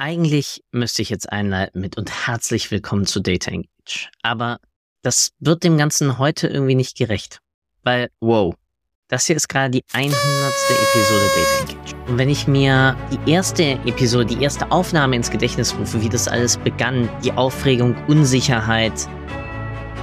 Eigentlich müsste ich jetzt einleiten mit und herzlich willkommen zu Data Engage. Aber das wird dem Ganzen heute irgendwie nicht gerecht. Weil, wow, das hier ist gerade die 100. Episode Data Engage. Und wenn ich mir die erste Episode, die erste Aufnahme ins Gedächtnis rufe, wie das alles begann, die Aufregung, Unsicherheit.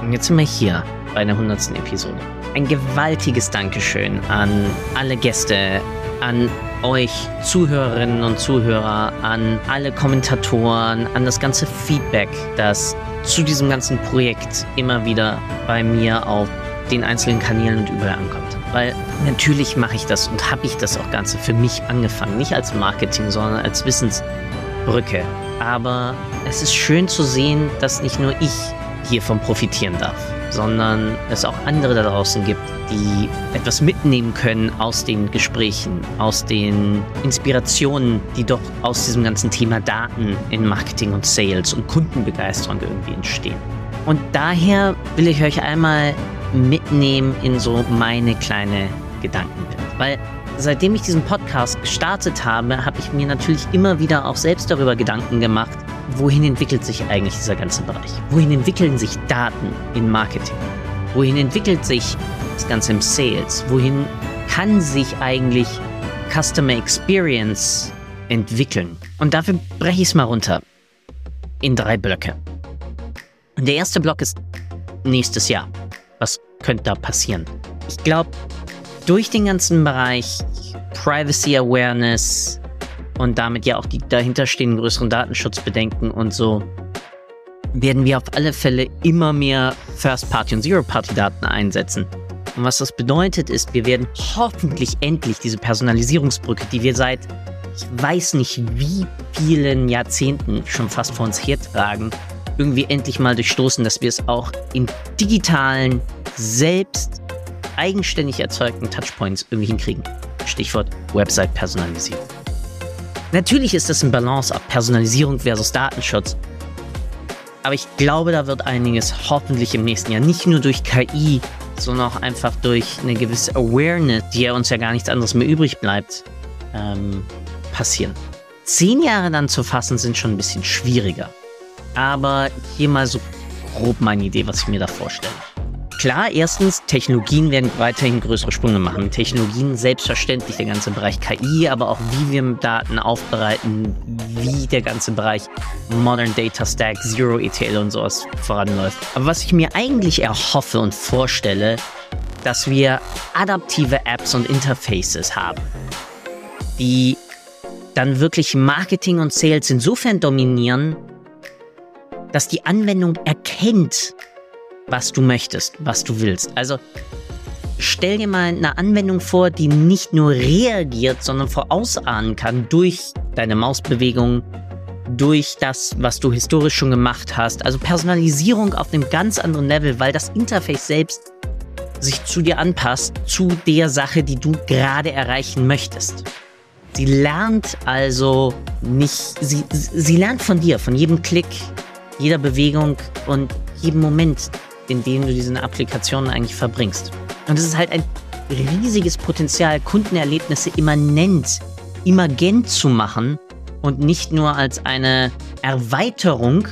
Und jetzt sind wir hier bei der 100. Episode. Ein gewaltiges Dankeschön an alle Gäste, an euch Zuhörerinnen und Zuhörer, an alle Kommentatoren, an das ganze Feedback, das zu diesem ganzen Projekt immer wieder bei mir auf den einzelnen Kanälen und überall ankommt. Weil natürlich mache ich das und habe ich das auch Ganze für mich angefangen. Nicht als Marketing, sondern als Wissensbrücke. Aber es ist schön zu sehen, dass nicht nur ich hiervon profitieren darf sondern es auch andere da draußen gibt, die etwas mitnehmen können aus den Gesprächen, aus den Inspirationen, die doch aus diesem ganzen Thema Daten in Marketing und Sales und Kundenbegeisterung irgendwie entstehen. Und daher will ich euch einmal mitnehmen in so meine kleine Gedankenwelt. Weil seitdem ich diesen Podcast gestartet habe, habe ich mir natürlich immer wieder auch selbst darüber Gedanken gemacht, wohin entwickelt sich eigentlich dieser ganze Bereich? Wohin entwickeln sich Daten in Marketing? Wohin entwickelt sich das Ganze im Sales? Wohin kann sich eigentlich Customer Experience entwickeln? Und dafür breche ich es mal runter in drei Blöcke. Und der erste Block ist nächstes Jahr. Was könnte da passieren? Ich glaube, durch den ganzen Bereich Privacy Awareness, und damit ja auch die dahinterstehenden größeren Datenschutzbedenken und so, werden wir auf alle Fälle immer mehr First-Party- und Zero-Party-Daten einsetzen. Und was das bedeutet, ist, wir werden hoffentlich endlich diese Personalisierungsbrücke, die wir seit ich weiß nicht wie vielen Jahrzehnten schon fast vor uns hertragen, irgendwie endlich mal durchstoßen, dass wir es auch in digitalen, selbst eigenständig erzeugten Touchpoints irgendwie hinkriegen. Stichwort Website-Personalisierung. Natürlich ist das ein Balance ab Personalisierung versus Datenschutz. Aber ich glaube, da wird einiges hoffentlich im nächsten Jahr nicht nur durch KI, sondern auch einfach durch eine gewisse Awareness, die ja uns ja gar nichts anderes mehr übrig bleibt, ähm, passieren. Zehn Jahre dann zu fassen sind schon ein bisschen schwieriger. Aber hier mal so grob meine Idee, was ich mir da vorstelle. Klar, erstens, Technologien werden weiterhin größere Sprünge machen. Technologien selbstverständlich, der ganze Bereich KI, aber auch wie wir Daten aufbereiten, wie der ganze Bereich Modern Data Stack, Zero ETL und sowas voranläuft. Aber was ich mir eigentlich erhoffe und vorstelle, dass wir adaptive Apps und Interfaces haben, die dann wirklich Marketing und Sales insofern dominieren, dass die Anwendung erkennt, was du möchtest, was du willst. Also stell dir mal eine Anwendung vor, die nicht nur reagiert, sondern vorausahnen kann durch deine Mausbewegung, durch das, was du historisch schon gemacht hast. Also Personalisierung auf einem ganz anderen Level, weil das Interface selbst sich zu dir anpasst, zu der Sache, die du gerade erreichen möchtest. Sie lernt also nicht, sie, sie lernt von dir, von jedem Klick, jeder Bewegung und jedem Moment, in denen du diese Applikationen eigentlich verbringst. Und es ist halt ein riesiges Potenzial, Kundenerlebnisse immanent, immergent zu machen und nicht nur als eine Erweiterung,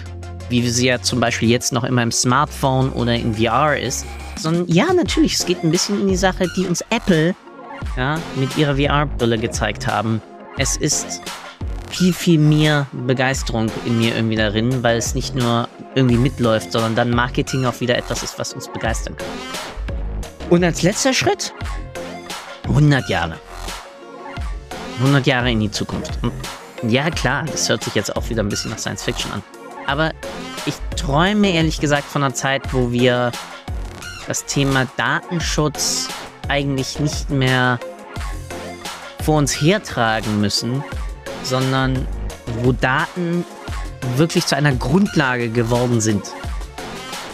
wie sie ja zum Beispiel jetzt noch immer im Smartphone oder in VR ist, sondern ja, natürlich, es geht ein bisschen in die Sache, die uns Apple ja, mit ihrer VR-Brille gezeigt haben. Es ist viel, viel mehr Begeisterung in mir irgendwie darin, weil es nicht nur irgendwie mitläuft, sondern dann Marketing auch wieder etwas ist, was uns begeistern kann. Und als letzter Schritt 100 Jahre. 100 Jahre in die Zukunft. Ja, klar, das hört sich jetzt auch wieder ein bisschen nach Science Fiction an. Aber ich träume ehrlich gesagt von einer Zeit, wo wir das Thema Datenschutz eigentlich nicht mehr vor uns hertragen müssen, sondern wo Daten wirklich zu einer Grundlage geworden sind.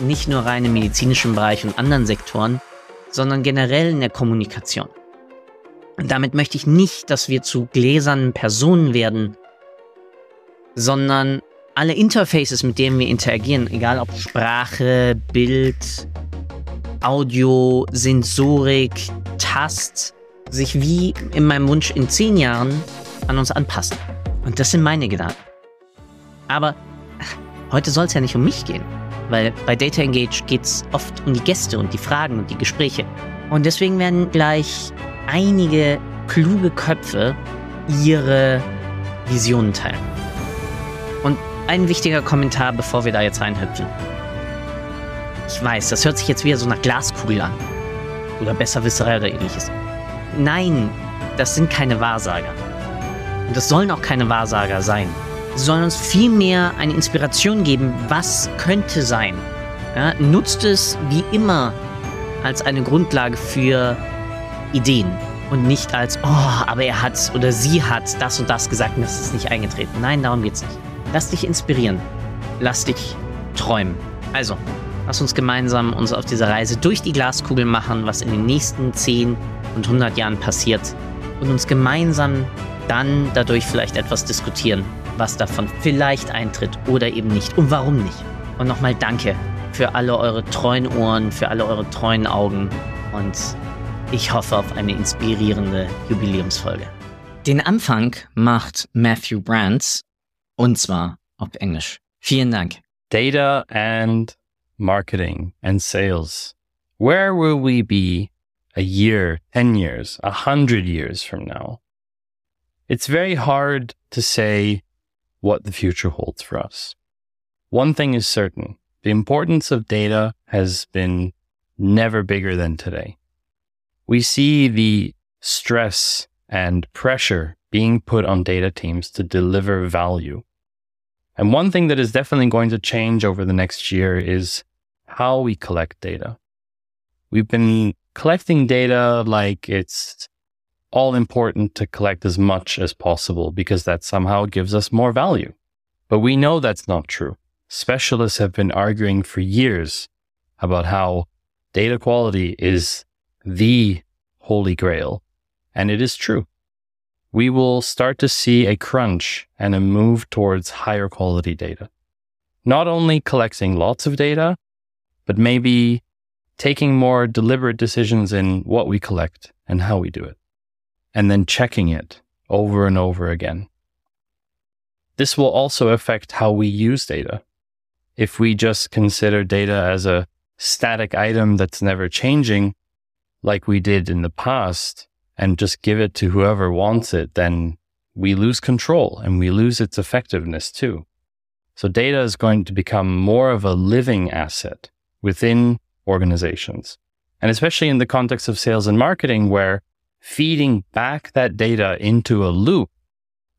Nicht nur rein im medizinischen Bereich und anderen Sektoren, sondern generell in der Kommunikation. Und damit möchte ich nicht, dass wir zu gläsernen Personen werden, sondern alle Interfaces, mit denen wir interagieren, egal ob Sprache, Bild, Audio, Sensorik, Tast, sich wie in meinem Wunsch in zehn Jahren an uns anpassen. Und das sind meine Gedanken. Aber heute soll es ja nicht um mich gehen, weil bei Data Engage geht es oft um die Gäste und die Fragen und die Gespräche. Und deswegen werden gleich einige kluge Köpfe ihre Visionen teilen. Und ein wichtiger Kommentar, bevor wir da jetzt reinhüpfen. Ich weiß, das hört sich jetzt wieder so nach Glaskugel an. Oder Besserwisserei oder ähnliches. Nein, das sind keine Wahrsager. Und das sollen auch keine Wahrsager sein. Sie sollen uns vielmehr eine Inspiration geben, was könnte sein. Ja, nutzt es wie immer als eine Grundlage für Ideen und nicht als, oh, aber er hat oder sie hat das und das gesagt und das ist nicht eingetreten. Nein, darum geht's nicht. Lass dich inspirieren. Lass dich träumen. Also, lass uns gemeinsam uns auf dieser Reise durch die Glaskugel machen, was in den nächsten 10 und 100 Jahren passiert und uns gemeinsam dann dadurch vielleicht etwas diskutieren, was davon vielleicht eintritt oder eben nicht und warum nicht. Und nochmal danke für alle eure treuen Ohren, für alle eure treuen Augen und ich hoffe auf eine inspirierende Jubiläumsfolge. Den Anfang macht Matthew Brands und zwar auf Englisch. Vielen Dank. Data and marketing and sales. Where will we be a year, 10 years, a hundred years from now? It's very hard to say what the future holds for us. One thing is certain. The importance of data has been never bigger than today. We see the stress and pressure being put on data teams to deliver value. And one thing that is definitely going to change over the next year is how we collect data. We've been collecting data like it's all important to collect as much as possible because that somehow gives us more value. But we know that's not true. Specialists have been arguing for years about how data quality is the holy grail. And it is true. We will start to see a crunch and a move towards higher quality data. Not only collecting lots of data, but maybe taking more deliberate decisions in what we collect and how we do it, and then checking it over and over again. This will also affect how we use data. If we just consider data as a static item that's never changing, like we did in the past, and just give it to whoever wants it, then we lose control and we lose its effectiveness too. So data is going to become more of a living asset within organizations. And especially in the context of sales and marketing, where feeding back that data into a loop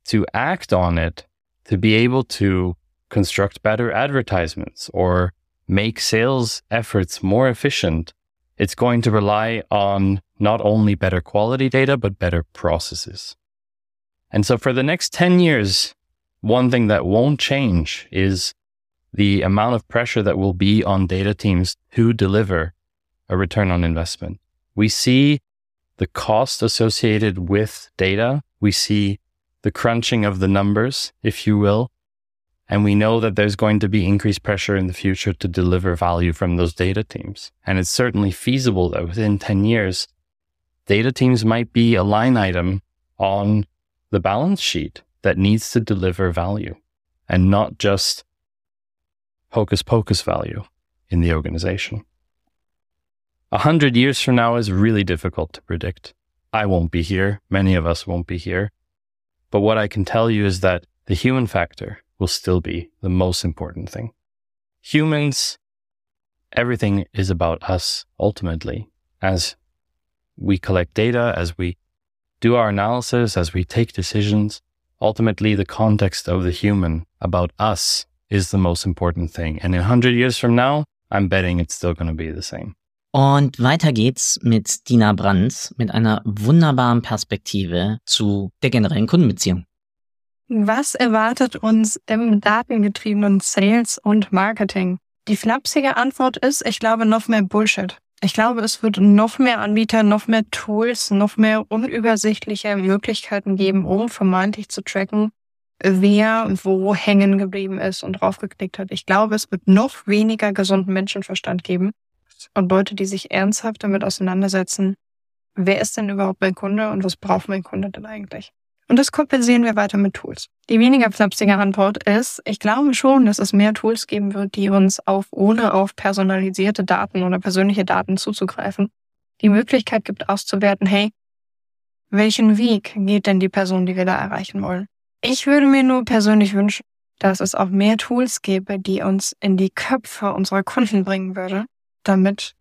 to act on it, to be able to construct better advertisements or make sales efforts more efficient, it's going to rely on not only better quality data, but better processes. And so for the next 10 years, one thing that won't change is the amount of pressure that will be on data teams to deliver a return on investment. We see the cost associated with data. We see the crunching of the numbers, if you will. And we know that there's going to be increased pressure in the future to deliver value from those data teams. And it's certainly feasible that within 10 years, data teams might be a line item on the balance sheet that needs to deliver value and not just hocus pocus value in the organization. A hundred years from now is really difficult to predict. I won't be here. Many of us won't be here. But what I can tell you is that the human factor will still be the most important thing. Humans, everything is about us ultimately. As we collect data, as we do our analysis, as we take decisions, ultimately the context of the human about us is the most important thing. And in 100 years from now, I'm betting it's still going to be the same. Und weiter geht's mit Dina Brands mit einer wunderbaren Perspektive zu der generellen Kundenbeziehung. Was erwartet uns im datengetriebenen Sales und Marketing? Die flapsige Antwort ist, ich glaube, noch mehr Bullshit. Ich glaube, es wird noch mehr Anbieter, noch mehr Tools, noch mehr unübersichtliche Möglichkeiten geben, um vermeintlich zu tracken, wer wo hängen geblieben ist und draufgeklickt hat. Ich glaube, es wird noch weniger gesunden Menschenverstand geben und Leute, die sich ernsthaft damit auseinandersetzen, wer ist denn überhaupt mein Kunde und was braucht mein Kunde denn eigentlich? Und das kompensieren wir weiter mit Tools. Die weniger flapsige Antwort ist, ich glaube schon, dass es mehr Tools geben wird, die uns auf, ohne auf personalisierte Daten oder persönliche Daten zuzugreifen, die Möglichkeit gibt auszuwerten, hey, welchen Weg geht denn die Person, die wir da erreichen wollen? Ich würde mir nur persönlich wünschen, dass es auch mehr Tools gäbe, die uns in die Köpfe unserer Kunden bringen würde, damit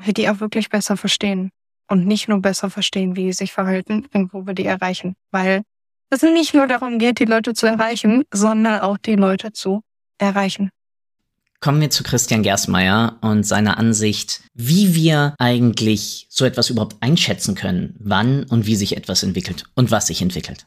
wir die auch wirklich besser verstehen und nicht nur besser verstehen, wie sie sich verhalten und wo wir die erreichen. Weil es nicht nur darum geht, die Leute zu erreichen, sondern auch die Leute zu erreichen. Kommen wir zu Christian Gersmeier und seiner Ansicht, wie wir eigentlich so etwas überhaupt einschätzen können, wann und wie sich etwas entwickelt und was sich entwickelt.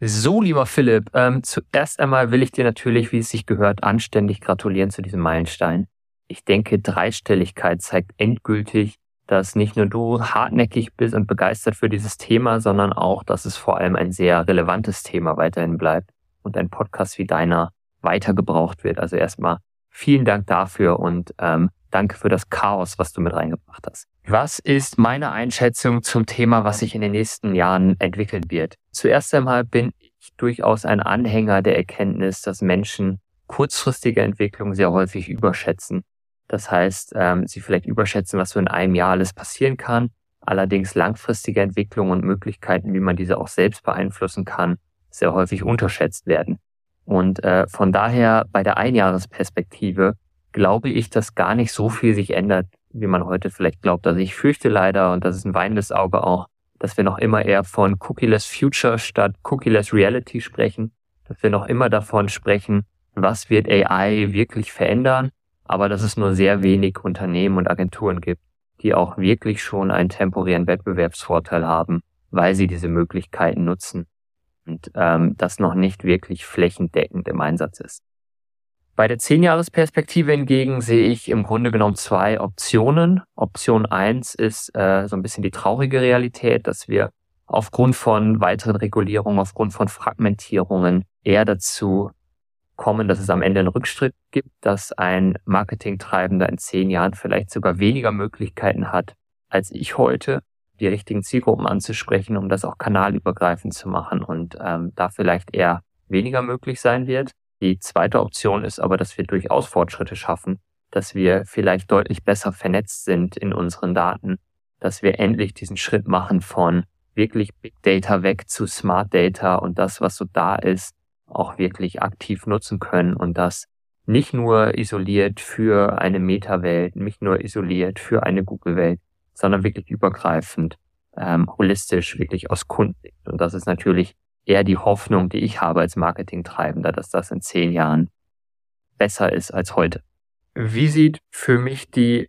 So, lieber Philipp, ähm, zuerst einmal will ich dir natürlich, wie es sich gehört, anständig gratulieren zu diesem Meilenstein. Ich denke, Dreistelligkeit zeigt endgültig, dass nicht nur du hartnäckig bist und begeistert für dieses Thema, sondern auch, dass es vor allem ein sehr relevantes Thema weiterhin bleibt und ein Podcast wie deiner weiter gebraucht wird. Also erstmal vielen Dank dafür und ähm, danke für das Chaos, was du mit reingebracht hast. Was ist meine Einschätzung zum Thema, was sich in den nächsten Jahren entwickeln wird? Zuerst einmal bin ich durchaus ein Anhänger der Erkenntnis, dass Menschen kurzfristige Entwicklung sehr häufig überschätzen das heißt, ähm, sie vielleicht überschätzen, was so in einem Jahr alles passieren kann. Allerdings langfristige Entwicklungen und Möglichkeiten, wie man diese auch selbst beeinflussen kann, sehr häufig unterschätzt werden. Und äh, von daher bei der Einjahresperspektive glaube ich, dass gar nicht so viel sich ändert, wie man heute vielleicht glaubt. Also ich fürchte leider, und das ist ein weinendes Auge auch, dass wir noch immer eher von Cookieless Future statt Cookieless Reality sprechen, dass wir noch immer davon sprechen, was wird AI wirklich verändern aber dass es nur sehr wenig Unternehmen und Agenturen gibt, die auch wirklich schon einen temporären Wettbewerbsvorteil haben, weil sie diese Möglichkeiten nutzen und ähm, das noch nicht wirklich flächendeckend im Einsatz ist. Bei der 10-Jahres-Perspektive hingegen sehe ich im Grunde genommen zwei Optionen. Option eins ist äh, so ein bisschen die traurige Realität, dass wir aufgrund von weiteren Regulierungen, aufgrund von Fragmentierungen eher dazu kommen, dass es am Ende einen Rückschritt gibt, dass ein Marketingtreibender in zehn Jahren vielleicht sogar weniger Möglichkeiten hat, als ich heute, die richtigen Zielgruppen anzusprechen, um das auch kanalübergreifend zu machen und ähm, da vielleicht eher weniger möglich sein wird. Die zweite Option ist aber, dass wir durchaus Fortschritte schaffen, dass wir vielleicht deutlich besser vernetzt sind in unseren Daten, dass wir endlich diesen Schritt machen von wirklich Big Data weg zu Smart Data und das, was so da ist, auch wirklich aktiv nutzen können und das nicht nur isoliert für eine Meta-Welt, nicht nur isoliert für eine Google-Welt, sondern wirklich übergreifend, ähm, holistisch, wirklich aus Kunden. Und das ist natürlich eher die Hoffnung, die ich habe als Marketingtreibender, dass das in zehn Jahren besser ist als heute. Wie sieht für mich die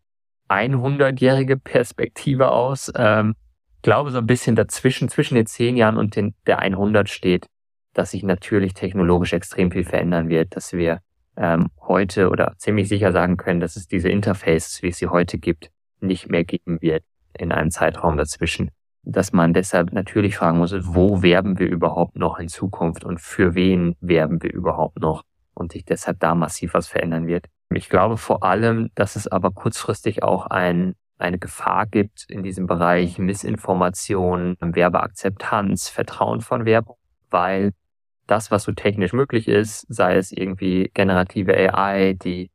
100-jährige Perspektive aus? Ähm, glaube so ein bisschen dazwischen, zwischen den zehn Jahren und den, der 100 steht dass sich natürlich technologisch extrem viel verändern wird, dass wir ähm, heute oder ziemlich sicher sagen können, dass es diese Interfaces, wie es sie heute gibt, nicht mehr geben wird in einem Zeitraum dazwischen. Dass man deshalb natürlich fragen muss, wo werben wir überhaupt noch in Zukunft und für wen werben wir überhaupt noch und sich deshalb da massiv was verändern wird. Ich glaube vor allem, dass es aber kurzfristig auch ein, eine Gefahr gibt in diesem Bereich Missinformation, Werbeakzeptanz, Vertrauen von Werbung, weil das, was so technisch möglich ist, sei es irgendwie generative AI, die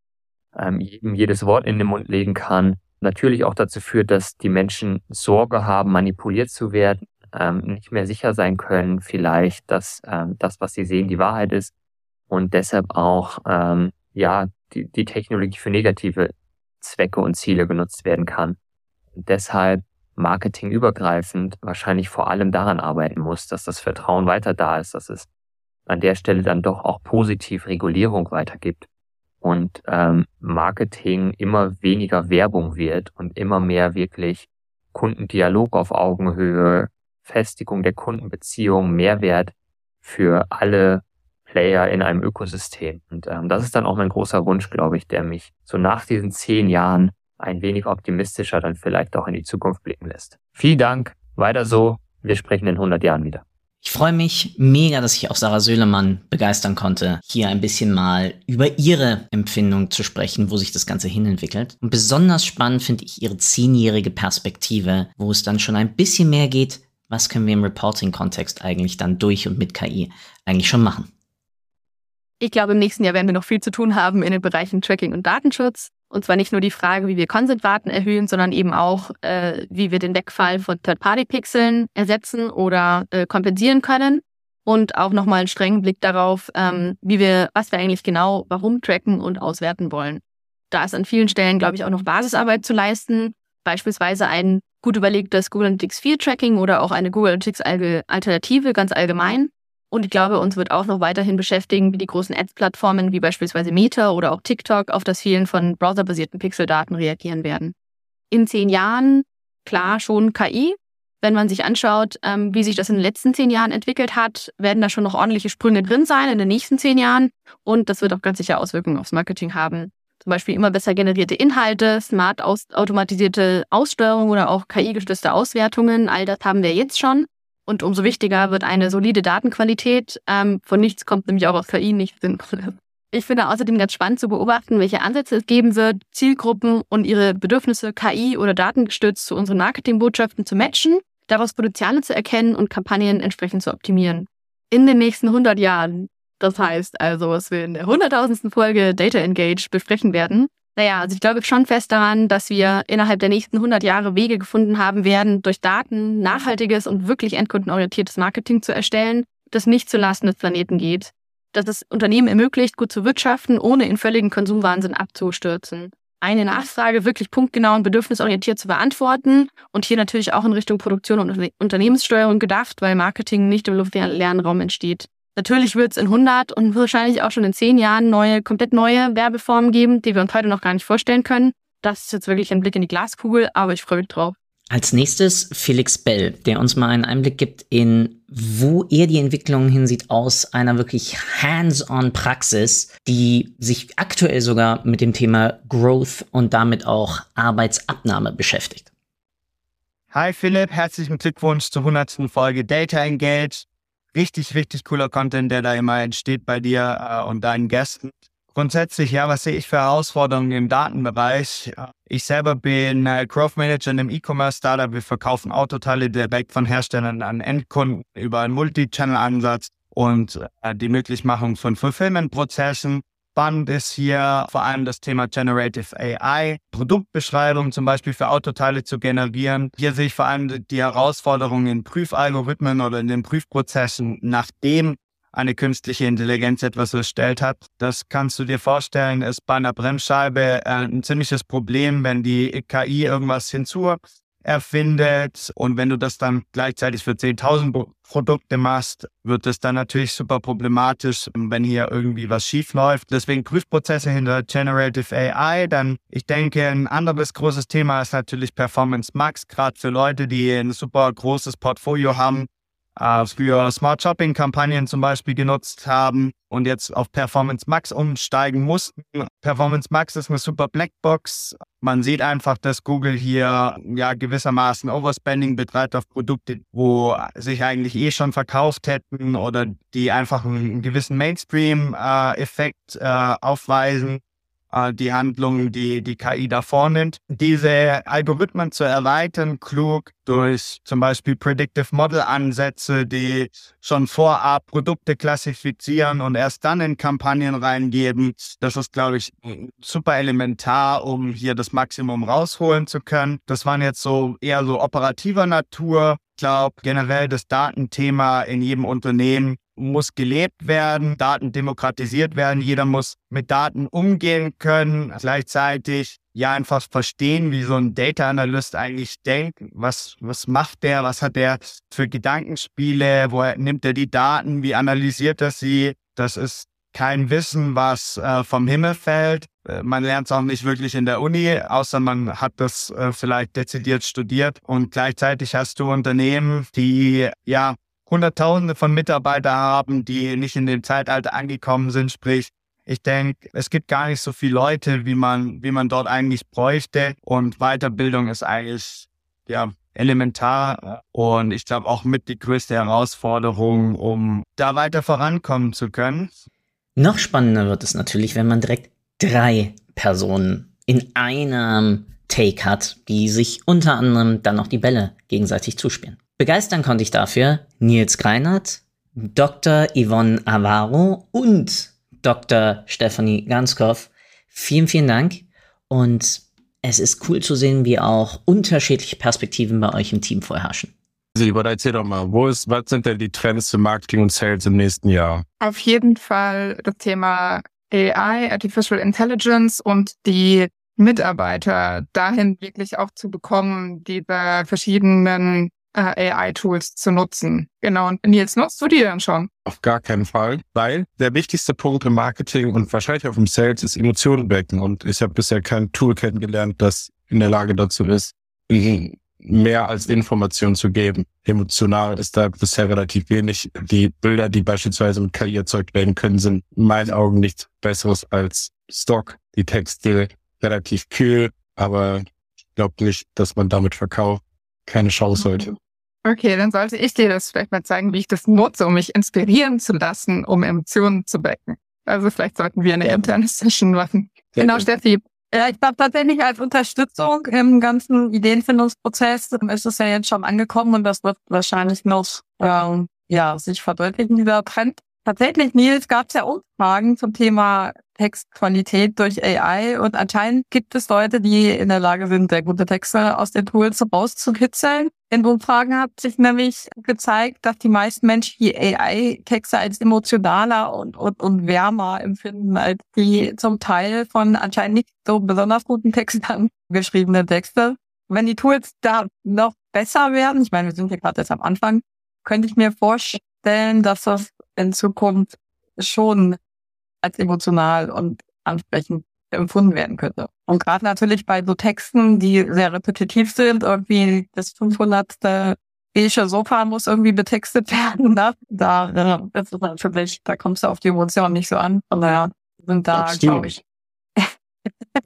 ähm, jedem jedes Wort in den Mund legen kann, natürlich auch dazu führt, dass die Menschen Sorge haben, manipuliert zu werden, ähm, nicht mehr sicher sein können, vielleicht, dass ähm, das, was sie sehen, die Wahrheit ist und deshalb auch ähm, ja die, die Technologie für negative Zwecke und Ziele genutzt werden kann. Und deshalb marketingübergreifend wahrscheinlich vor allem daran arbeiten muss, dass das Vertrauen weiter da ist, dass es an der Stelle dann doch auch positiv Regulierung weitergibt und ähm, Marketing immer weniger Werbung wird und immer mehr wirklich Kundendialog auf Augenhöhe, Festigung der Kundenbeziehung, Mehrwert für alle Player in einem Ökosystem. Und ähm, das ist dann auch mein großer Wunsch, glaube ich, der mich so nach diesen zehn Jahren ein wenig optimistischer dann vielleicht auch in die Zukunft blicken lässt. Vielen Dank, weiter so. Wir sprechen in 100 Jahren wieder. Ich freue mich mega, dass ich auch Sarah Söhlemann begeistern konnte, hier ein bisschen mal über ihre Empfindung zu sprechen, wo sich das Ganze hinentwickelt. Und besonders spannend finde ich ihre zehnjährige Perspektive, wo es dann schon ein bisschen mehr geht, was können wir im Reporting-Kontext eigentlich dann durch und mit KI eigentlich schon machen? Ich glaube, im nächsten Jahr werden wir noch viel zu tun haben in den Bereichen Tracking und Datenschutz. Und zwar nicht nur die Frage, wie wir Consent-Raten erhöhen, sondern eben auch, äh, wie wir den Wegfall von Third-Party-Pixeln ersetzen oder äh, kompensieren können. Und auch nochmal einen strengen Blick darauf, ähm, wie wir, was wir eigentlich genau, warum tracken und auswerten wollen. Da ist an vielen Stellen, glaube ich, auch noch Basisarbeit zu leisten. Beispielsweise ein gut überlegtes Google Analytics 4 Tracking oder auch eine Google Analytics Alternative ganz allgemein. Und ich glaube, uns wird auch noch weiterhin beschäftigen, wie die großen Ads-Plattformen wie beispielsweise Meta oder auch TikTok auf das Fehlen von browserbasierten Pixeldaten reagieren werden. In zehn Jahren, klar, schon KI. Wenn man sich anschaut, ähm, wie sich das in den letzten zehn Jahren entwickelt hat, werden da schon noch ordentliche Sprünge drin sein in den nächsten zehn Jahren. Und das wird auch ganz sicher Auswirkungen aufs Marketing haben. Zum Beispiel immer besser generierte Inhalte, smart aus automatisierte Aussteuerung oder auch KI-gestützte Auswertungen. All das haben wir jetzt schon. Und umso wichtiger wird eine solide Datenqualität. Ähm, von nichts kommt nämlich auch aus KI nicht sinnvoll. Ich finde außerdem ganz spannend zu beobachten, welche Ansätze es geben wird, Zielgruppen und ihre Bedürfnisse KI oder datengestützt zu unseren Marketingbotschaften zu matchen, daraus Potenziale zu erkennen und Kampagnen entsprechend zu optimieren. In den nächsten 100 Jahren, das heißt also, was wir in der 100.000. Folge Data Engage besprechen werden, naja, also ich glaube schon fest daran, dass wir innerhalb der nächsten 100 Jahre Wege gefunden haben werden, durch Daten nachhaltiges und wirklich endkundenorientiertes Marketing zu erstellen, das nicht zulasten des Planeten geht. Dass es Unternehmen ermöglicht, gut zu wirtschaften, ohne in völligen Konsumwahnsinn abzustürzen. Eine Nachfrage wirklich punktgenau und bedürfnisorientiert zu beantworten und hier natürlich auch in Richtung Produktion und Unternehmenssteuerung gedacht, weil Marketing nicht im luftleeren Raum entsteht. Natürlich wird es in 100 und wahrscheinlich auch schon in 10 Jahren neue, komplett neue Werbeformen geben, die wir uns heute noch gar nicht vorstellen können. Das ist jetzt wirklich ein Blick in die Glaskugel, aber ich freue mich drauf. Als nächstes Felix Bell, der uns mal einen Einblick gibt in, wo er die Entwicklung hinsieht aus einer wirklich hands-on Praxis, die sich aktuell sogar mit dem Thema Growth und damit auch Arbeitsabnahme beschäftigt. Hi Philipp, herzlichen Glückwunsch zur 100. Folge Data Engage richtig, richtig cooler Content, der da immer entsteht bei dir äh, und deinen Gästen. Grundsätzlich, ja, was sehe ich für Herausforderungen im Datenbereich? Ich selber bin äh, Growth Manager in einem E-Commerce-Startup. Wir verkaufen Autoteile direkt von Herstellern an Endkunden über einen Multi-Channel-Ansatz und äh, die Möglichmachung von Fulfillment-Prozessen. Spannend ist hier vor allem das Thema Generative AI, Produktbeschreibung zum Beispiel für Autoteile zu generieren. Hier sehe ich vor allem die Herausforderungen in Prüfalgorithmen oder in den Prüfprozessen, nachdem eine künstliche Intelligenz etwas erstellt hat. Das kannst du dir vorstellen, ist bei einer Bremsscheibe äh, ein ziemliches Problem, wenn die KI irgendwas hinzu erfindet. Und wenn du das dann gleichzeitig für 10.000 Produkte machst, wird es dann natürlich super problematisch, wenn hier irgendwie was schief läuft. Deswegen Prüfprozesse hinter Generative AI. Dann, ich denke, ein anderes großes Thema ist natürlich Performance Max, gerade für Leute, die ein super großes Portfolio haben für Smart Shopping Kampagnen zum Beispiel genutzt haben und jetzt auf Performance Max umsteigen mussten. Performance Max ist eine super Blackbox. Man sieht einfach, dass Google hier ja gewissermaßen Overspending betreibt auf Produkte, wo sich eigentlich eh schon verkauft hätten oder die einfach einen gewissen Mainstream-Effekt äh, äh, aufweisen. Äh, die Handlungen, die die KI da vornimmt. Diese Algorithmen zu erweitern, klug durch zum Beispiel Predictive Model Ansätze, die schon vorab Produkte klassifizieren und erst dann in Kampagnen reingeben. Das ist, glaube ich, super elementar, um hier das Maximum rausholen zu können. Das waren jetzt so eher so operativer Natur. Ich glaube, generell das Datenthema in jedem Unternehmen muss gelebt werden, Daten demokratisiert werden, jeder muss mit Daten umgehen können, gleichzeitig ja einfach verstehen, wie so ein Data Analyst eigentlich denkt, was, was macht der, was hat der für Gedankenspiele, woher nimmt er die Daten, wie analysiert er sie, das ist kein Wissen, was äh, vom Himmel fällt. Äh, man lernt es auch nicht wirklich in der Uni, außer man hat das äh, vielleicht dezidiert studiert. Und gleichzeitig hast du Unternehmen, die ja Hunderttausende von Mitarbeitern haben, die nicht in dem Zeitalter angekommen sind. Sprich, ich denke, es gibt gar nicht so viele Leute, wie man, wie man dort eigentlich bräuchte. Und Weiterbildung ist eigentlich, ja, elementar und ich glaube auch mit die größte Herausforderung, um da weiter vorankommen zu können. Noch spannender wird es natürlich, wenn man direkt drei Personen in einem Take hat, die sich unter anderem dann noch die Bälle gegenseitig zuspielen. Begeistern konnte ich dafür Nils Greinert, Dr. Yvonne Avaro und Dr. Stephanie Ganskow. Vielen, vielen Dank. Und es ist cool zu sehen, wie auch unterschiedliche Perspektiven bei euch im Team vorherrschen. Silber, erzähl doch mal, wo ist, was sind denn die Trends für Marketing und Sales im nächsten Jahr? Auf jeden Fall das Thema AI, Artificial Intelligence und die Mitarbeiter dahin wirklich auch zu bekommen, diese verschiedenen äh, AI-Tools zu nutzen. Genau. Und Nils, nutzt du die dann schon? Auf gar keinen Fall, weil der wichtigste Punkt im Marketing und wahrscheinlich auch im Sales ist Emotionen wecken. Und ich habe bisher kein Tool kennengelernt, das in der Lage dazu ist, mehr als Information zu geben. Emotional ist da bisher relativ wenig. Die Bilder, die beispielsweise mit KI erzeugt werden können, sind in meinen Augen nichts Besseres als Stock. Die Texte relativ kühl, aber ich glaube nicht, dass man damit verkauft. Keine Chance heute. Okay, dann sollte ich dir das vielleicht mal zeigen, wie ich das nutze, um mich inspirieren zu lassen, um Emotionen zu wecken. Also vielleicht sollten wir eine interne Session machen. Sehr genau, Steffi. Ja, ich glaube tatsächlich als Unterstützung im ganzen Ideenfindungsprozess ist es ja jetzt schon angekommen und das wird wahrscheinlich noch ähm, ja sich verdeutlichen, dieser Trend. Tatsächlich, Nils, gab es ja Umfragen zum Thema Textqualität durch AI und anscheinend gibt es Leute, die in der Lage sind, sehr gute Texte aus den Tools rauszukitzeln. In Umfragen hat sich nämlich gezeigt, dass die meisten Menschen die AI-Texte als emotionaler und, und, und wärmer empfinden als die zum Teil von anscheinend nicht so besonders guten Textern geschriebenen Texte. Wenn die Tools da noch besser werden, ich meine, wir sind ja gerade jetzt am Anfang, könnte ich mir vorstellen, dass das in Zukunft schon als emotional und ansprechend empfunden werden könnte. Und gerade natürlich bei so Texten, die sehr repetitiv sind, irgendwie das 500. beige Sofa muss irgendwie betextet werden, ne? da, äh, das ist natürlich, da kommst du auf die Emotionen nicht so an. Von daher sind da, glaube ich.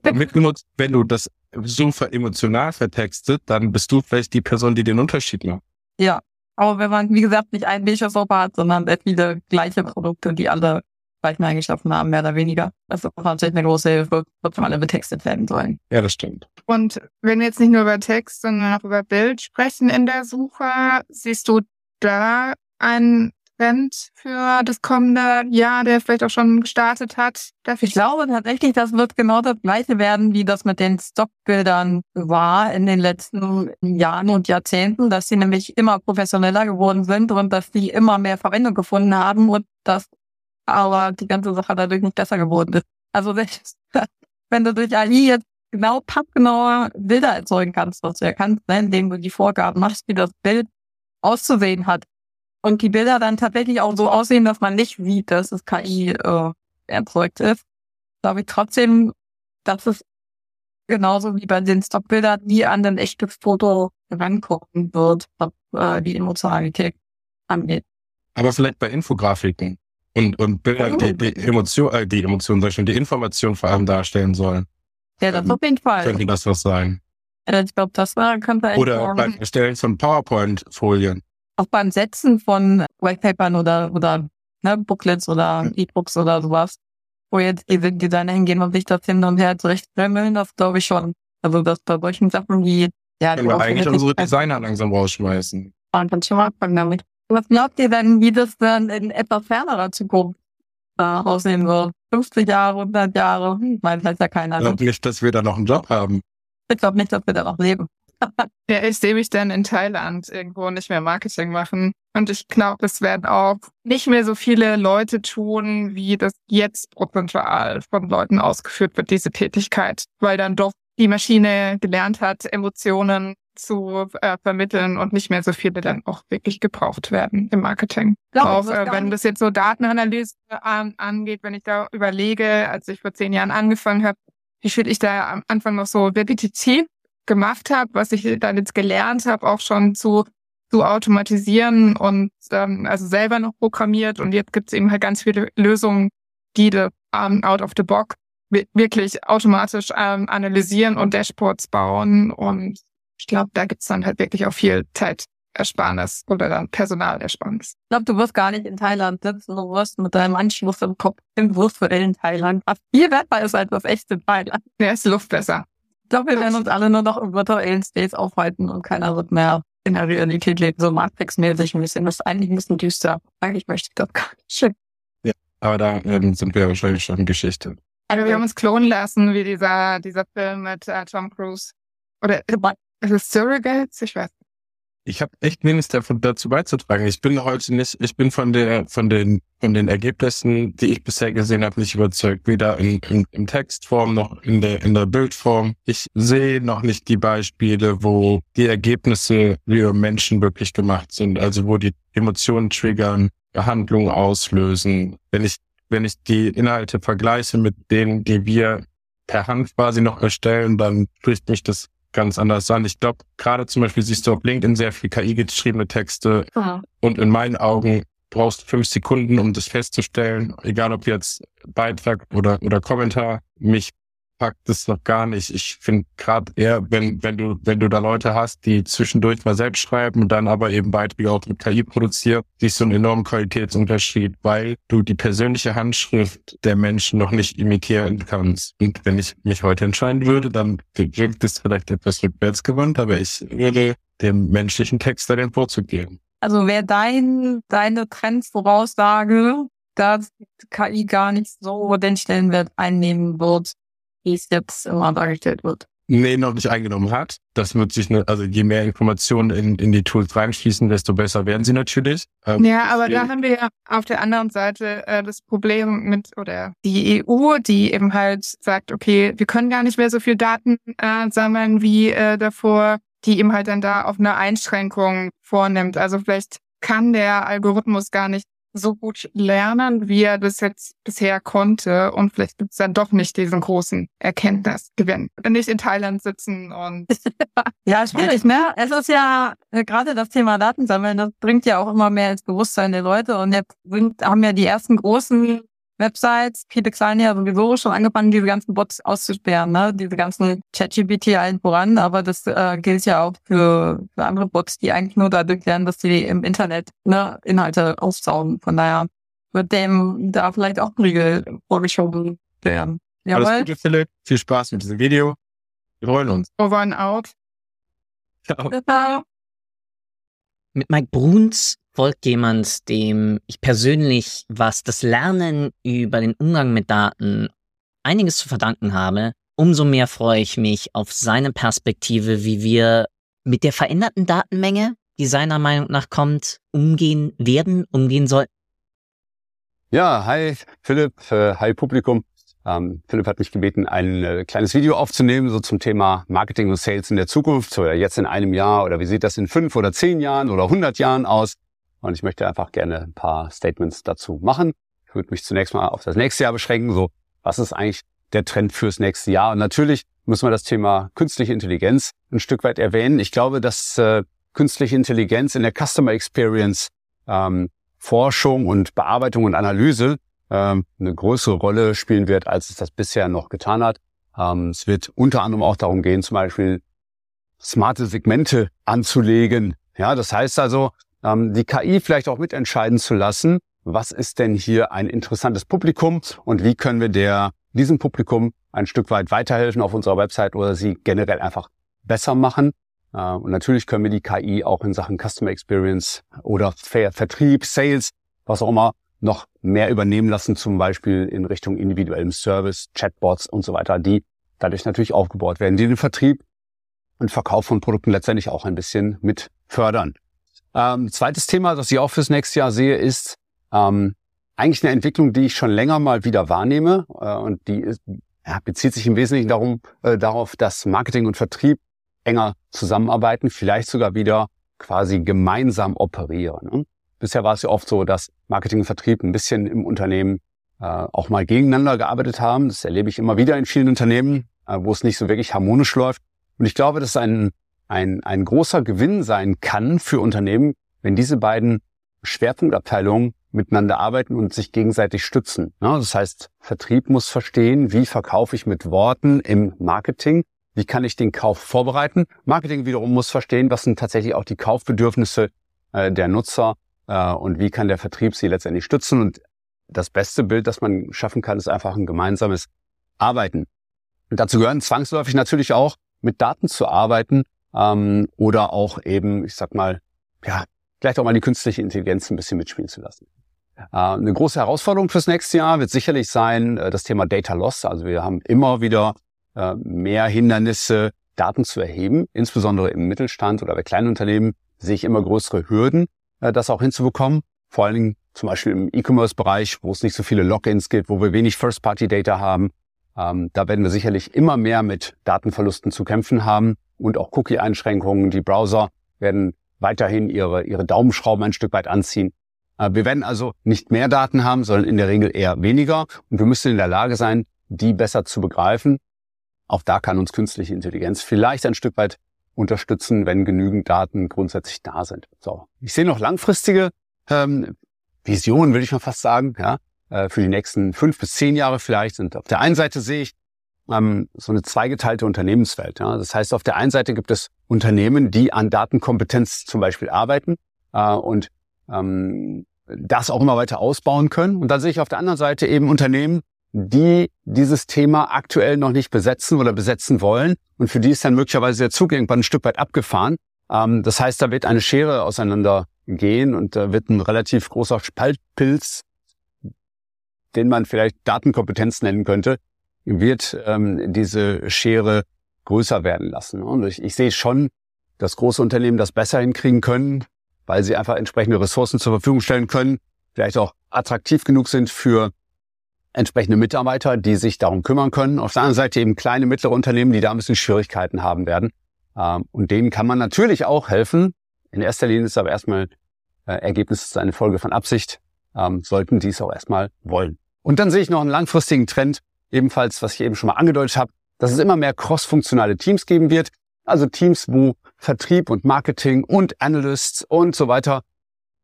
Damit genutzt, wenn du das Sofa emotional vertextet, dann bist du vielleicht die Person, die den Unterschied macht. Ja, aber wenn man, wie gesagt, nicht ein beige Sofa hat, sondern sehr viele gleiche Produkte, die alle gleichen Eigenschaften haben, mehr oder weniger. Das ist natürlich eine große Hilfe, wenn alle betextet werden sollen. Ja, das stimmt. Und wenn wir jetzt nicht nur über Text, sondern auch über Bild sprechen in der Suche, siehst du da einen Trend für das kommende Jahr, der vielleicht auch schon gestartet hat? Darf ich glaube tatsächlich, das wird genau das gleiche werden, wie das mit den Stockbildern war in den letzten Jahren und Jahrzehnten, dass sie nämlich immer professioneller geworden sind und dass sie immer mehr Verwendung gefunden haben und dass aber die ganze Sache dadurch nicht besser geworden ist. Also wenn du durch AI jetzt genau passgenauer Bilder erzeugen kannst, was du ja kannst, ne, indem du die Vorgaben machst, wie das Bild auszusehen hat. Und die Bilder dann tatsächlich auch so aussehen, dass man nicht sieht, dass es KI äh, erzeugt ist, glaube ich trotzdem, dass es genauso wie bei den Stockbildern nie an ein echtes Foto rangucken wird, was äh, die Emotionalität angeht. Aber vielleicht bei Infografiken und, und Bilder, die, die Emotion, äh, die Emotion, sag ich schon, die Information vor allem darstellen sollen. Ja, das ähm, auf jeden Fall. Könnte das was sein? Ja, ich glaube, das war, könnte Oder beim Erstellen von PowerPoint-Folien. Auch beim Setzen von Whitepapern oder, oder ne, Booklets oder hm. E-Books oder sowas, wo jetzt die Designer hingehen und sich das hin und her zurechtstellen, das glaube ich schon. Also, dass bei solchen Sachen wie, ja, Können wir eigentlich unsere Designer langsam rausschmeißen. Und dann schon mal anfangen damit. Was glaubt ihr denn, wie das dann in etwas fernerer Zukunft äh, aussehen wird? 50 Jahre, 100 Jahre? Hm, weiß ja keiner. Ich glaube nicht, dass wir da noch einen Job haben. Ich glaube nicht, dass wir da noch leben. ja, ich sehe mich dann in Thailand irgendwo nicht mehr Marketing machen. Und ich glaube, es werden auch nicht mehr so viele Leute tun, wie das jetzt prozentual von Leuten ausgeführt wird, diese Tätigkeit. Weil dann doch die Maschine gelernt hat, Emotionen zu äh, vermitteln und nicht mehr so viele dann auch wirklich gebraucht werden im Marketing. Glaub, auch äh, wenn das jetzt so Datenanalyse an, angeht, wenn ich da überlege, als ich vor zehn Jahren angefangen habe, wie viel ich da am Anfang noch so repetitiv gemacht habe, was ich dann jetzt gelernt habe, auch schon zu zu automatisieren und ähm, also selber noch programmiert. Und jetzt gibt es eben halt ganz viele Lösungen, die de, um, out of the box wirklich automatisch ähm, analysieren und Dashboards bauen und ich glaube, da gibt's dann halt wirklich auch viel Zeitersparnis oder dann Personalersparnis. Ich glaube, du wirst gar nicht in Thailand sitzen, du wirst mit deinem Anschluss im Kopf im virtuellen Thailand. Was viel wertvoll ist als das echte Thailand. Ja, ist die Luft besser. Ich glaube, wir werden uns alle nur noch im virtuellen Space aufhalten und keiner wird mehr in der Realität leben, so Matrix-mäßig ein bisschen. Das ist eigentlich ein bisschen düster. Eigentlich möchte ich das gar nicht. Aber da ähm, sind wir wahrscheinlich schon Geschichte. Also wir haben uns klonen lassen, wie dieser, dieser Film mit äh, Tom Cruise. Oder ist es Surrogates? Ich weiß. Ich habe echt wenig davon dazu beizutragen. Ich bin heute nicht, ich bin von der, von den, von den Ergebnissen, die ich bisher gesehen habe, nicht überzeugt. Weder in, in, in Textform noch in der, in der Bildform. Ich sehe noch nicht die Beispiele, wo die Ergebnisse für Menschen wirklich gemacht sind. Also wo die Emotionen triggern, Handlungen auslösen. Wenn ich, wenn ich die Inhalte vergleiche mit denen, die wir per Hand quasi noch erstellen, dann spricht mich das ganz anders an. Ich glaube, gerade zum Beispiel siehst du auf LinkedIn sehr viel KI-geschriebene Texte Ja. und in meinen Augen brauchst du fünf Sekunden, um das festzustellen, egal ob jetzt Beitrag oder, oder Kommentar. Mich packt das noch gar nicht. Ich finde gerade eher, wenn, wenn du, wenn du da Leute hast, die zwischendurch mal selbst schreiben und dann aber eben Beiträge auch mit KI produzieren, siehst du einen enormen Qualitätsunterschied, weil du die persönliche Handschrift der Menschen noch nicht imitieren kannst. Und wenn ich mich heute entscheiden würde, dann wirkt es vielleicht etwas rückwärtsgewandt, aber ich würde dem menschlichen Texter den Vorzug geben. Also wäre dein, deine Trendvoraussage, dass KI gar nicht so den Stellenwert einnehmen wird, wie es jetzt immer dargestellt wird. Nee, noch nicht eingenommen hat. Das wird sich, ne, also je mehr Informationen in, in die Tools reinschließen, desto besser werden sie natürlich. Ähm, Ja, aber da haben wir ja auf der anderen Seite äh, das Problem mit, oder die EU, die eben halt sagt, okay, wir können gar nicht mehr so viel Daten äh, sammeln wie äh, davor, die eben halt dann da auf eine Einschränkung vornimmt. Also vielleicht kann der Algorithmus gar nicht so gut lernen, wie er das jetzt bisher konnte. Und vielleicht gibt's dann doch nicht diesen großen Erkenntnisgewinn. Nicht in Thailand sitzen und Ja, schwierig, ne? Es ist ja äh, gerade das Thema Datensammeln, das bringt ja auch immer mehr ins Bewusstsein der Leute und jetzt haben ja die ersten großen Websites, viele kleine ja sowieso schon angefangen, diese ganzen Bots auszusperren, ne? Diese ganzen ChatGPT allen voran, aber das äh, gilt ja auch für, für andere Bots, die eigentlich nur dadurch lernen, dass sie im Internet ne, Inhalte aufsaugen. Von daher wird dem da vielleicht auch ein Riegel vorgeschoben werden. Alles Jawohl. Gute, Philipp. Viel Spaß mit diesem Video. Wir freuen uns. over and out. Ciao. Ja. Mit Mike Bruns folgt jemand, dem ich persönlich, was das Lernen über den Umgang mit Daten einiges zu verdanken habe. Umso mehr freue ich mich auf seine Perspektive, wie wir mit der veränderten Datenmenge, die seiner Meinung nach kommt, umgehen werden, umgehen sollten. Ja, hi Philipp, äh, hi Publikum. Ähm, Philipp hat mich gebeten, ein äh, kleines Video aufzunehmen, so zum Thema Marketing und Sales in der Zukunft oder jetzt in einem Jahr oder wie sieht das in fünf oder zehn Jahren oder 100 Jahren aus. Und ich möchte einfach gerne ein paar Statements dazu machen. Ich würde mich zunächst mal auf das nächste Jahr beschränken. So, was ist eigentlich der Trend fürs nächste Jahr? Und natürlich müssen wir das Thema künstliche Intelligenz ein Stück weit erwähnen. Ich glaube, dass äh, künstliche Intelligenz in der Customer Experience ähm, Forschung und Bearbeitung und Analyse ähm, eine größere Rolle spielen wird, als es das bisher noch getan hat. Ähm, es wird unter anderem auch darum gehen, zum Beispiel smarte Segmente anzulegen. Ja, das heißt also, ähm, die KI vielleicht auch mitentscheiden zu lassen, was ist denn hier ein interessantes Publikum und wie können wir der, diesem Publikum ein Stück weit weiterhelfen auf unserer Website oder sie generell einfach besser machen. Äh, und natürlich können wir die KI auch in Sachen Customer Experience oder Ver Vertrieb, Sales, was auch immer, noch mehr übernehmen lassen, zum Beispiel in Richtung individuellem Service, Chatbots und so weiter, die dadurch natürlich aufgebaut werden, die den Vertrieb und Verkauf von Produkten letztendlich auch ein bisschen mit fördern. Ähm, zweites Thema, das ich auch fürs nächste Jahr sehe, ist ähm, eigentlich eine Entwicklung, die ich schon länger mal wieder wahrnehme äh, und die ist, ja, bezieht sich im Wesentlichen darum, äh, darauf, dass Marketing und Vertrieb enger zusammenarbeiten, vielleicht sogar wieder quasi gemeinsam operieren. Ne? Bisher war es ja oft so, dass Marketing und Vertrieb ein bisschen im Unternehmen äh, auch mal gegeneinander gearbeitet haben. Das erlebe ich immer wieder in vielen Unternehmen, äh, wo es nicht so wirklich harmonisch läuft. Und ich glaube, dass ein, ein, ein großer Gewinn sein kann für Unternehmen, wenn diese beiden Schwerpunktabteilungen miteinander arbeiten und sich gegenseitig stützen. Ja, das heißt, Vertrieb muss verstehen, wie verkaufe ich mit Worten im Marketing, wie kann ich den Kauf vorbereiten. Marketing wiederum muss verstehen, was sind tatsächlich auch die Kaufbedürfnisse äh, der Nutzer äh, und wie kann der Vertrieb sie letztendlich stützen. Und das beste Bild, das man schaffen kann, ist einfach ein gemeinsames Arbeiten. Und dazu gehören zwangsläufig natürlich auch, mit Daten zu arbeiten ähm, oder auch eben, ich sag mal, ja, vielleicht auch mal die künstliche Intelligenz ein bisschen mitspielen zu lassen. Äh, eine große Herausforderung fürs nächste Jahr wird sicherlich sein äh, das Thema Data Loss. Also wir haben immer wieder äh, mehr Hindernisse, Daten zu erheben, insbesondere im Mittelstand oder bei kleinen Unternehmen sehe ich immer größere Hürden, äh, das auch hinzubekommen. Vor allen Dingen zum Beispiel im E-Commerce-Bereich, wo es nicht so viele Logins gibt, wo wir wenig First-Party-Data haben. Ähm, da werden wir sicherlich immer mehr mit Datenverlusten zu kämpfen haben und auch Cookie-Einschränkungen. Die Browser werden weiterhin ihre, ihre Daumenschrauben ein Stück weit anziehen. Äh, wir werden also nicht mehr Daten haben, sondern in der Regel eher weniger. Und wir müssen in der Lage sein, die besser zu begreifen. Auch da kann uns künstliche Intelligenz vielleicht ein Stück weit unterstützen, wenn genügend Daten grundsätzlich da sind. So, ich sehe noch langfristige ähm, Visionen, will ich mal fast sagen, ja, äh, für die nächsten fünf bis zehn Jahre vielleicht. Und auf der einen Seite sehe ich ähm, so eine zweigeteilte Unternehmenswelt. Ja. Das heißt, auf der einen Seite gibt es Unternehmen, die an Datenkompetenz zum Beispiel arbeiten äh, und ähm, das auch immer weiter ausbauen können. Und dann sehe ich auf der anderen Seite eben Unternehmen, die dieses Thema aktuell noch nicht besetzen oder besetzen wollen. Und für die ist dann möglicherweise der Zug irgendwann ein Stück weit abgefahren. Ähm, das heißt, da wird eine Schere auseinander gehen und da wird ein relativ großer Spaltpilz, den man vielleicht Datenkompetenz nennen könnte, wird ähm, diese Schere größer werden lassen. Und ich, ich sehe schon, dass große Unternehmen das besser hinkriegen können, weil sie einfach entsprechende Ressourcen zur Verfügung stellen können, vielleicht auch attraktiv genug sind für entsprechende Mitarbeiter, die sich darum kümmern können. Auf der anderen Seite eben kleine, mittlere Unternehmen, die da ein bisschen Schwierigkeiten haben werden. Ähm, und denen kann man natürlich auch helfen. In erster Linie ist aber erstmal äh, Ergebnis eine Folge von Absicht, ähm, sollten die es auch erstmal wollen. Und dann sehe ich noch einen langfristigen Trend, ebenfalls, was ich eben schon mal angedeutet habe, dass es immer mehr cross-funktionale Teams geben wird. Also Teams, wo Vertrieb und Marketing und Analysts und so weiter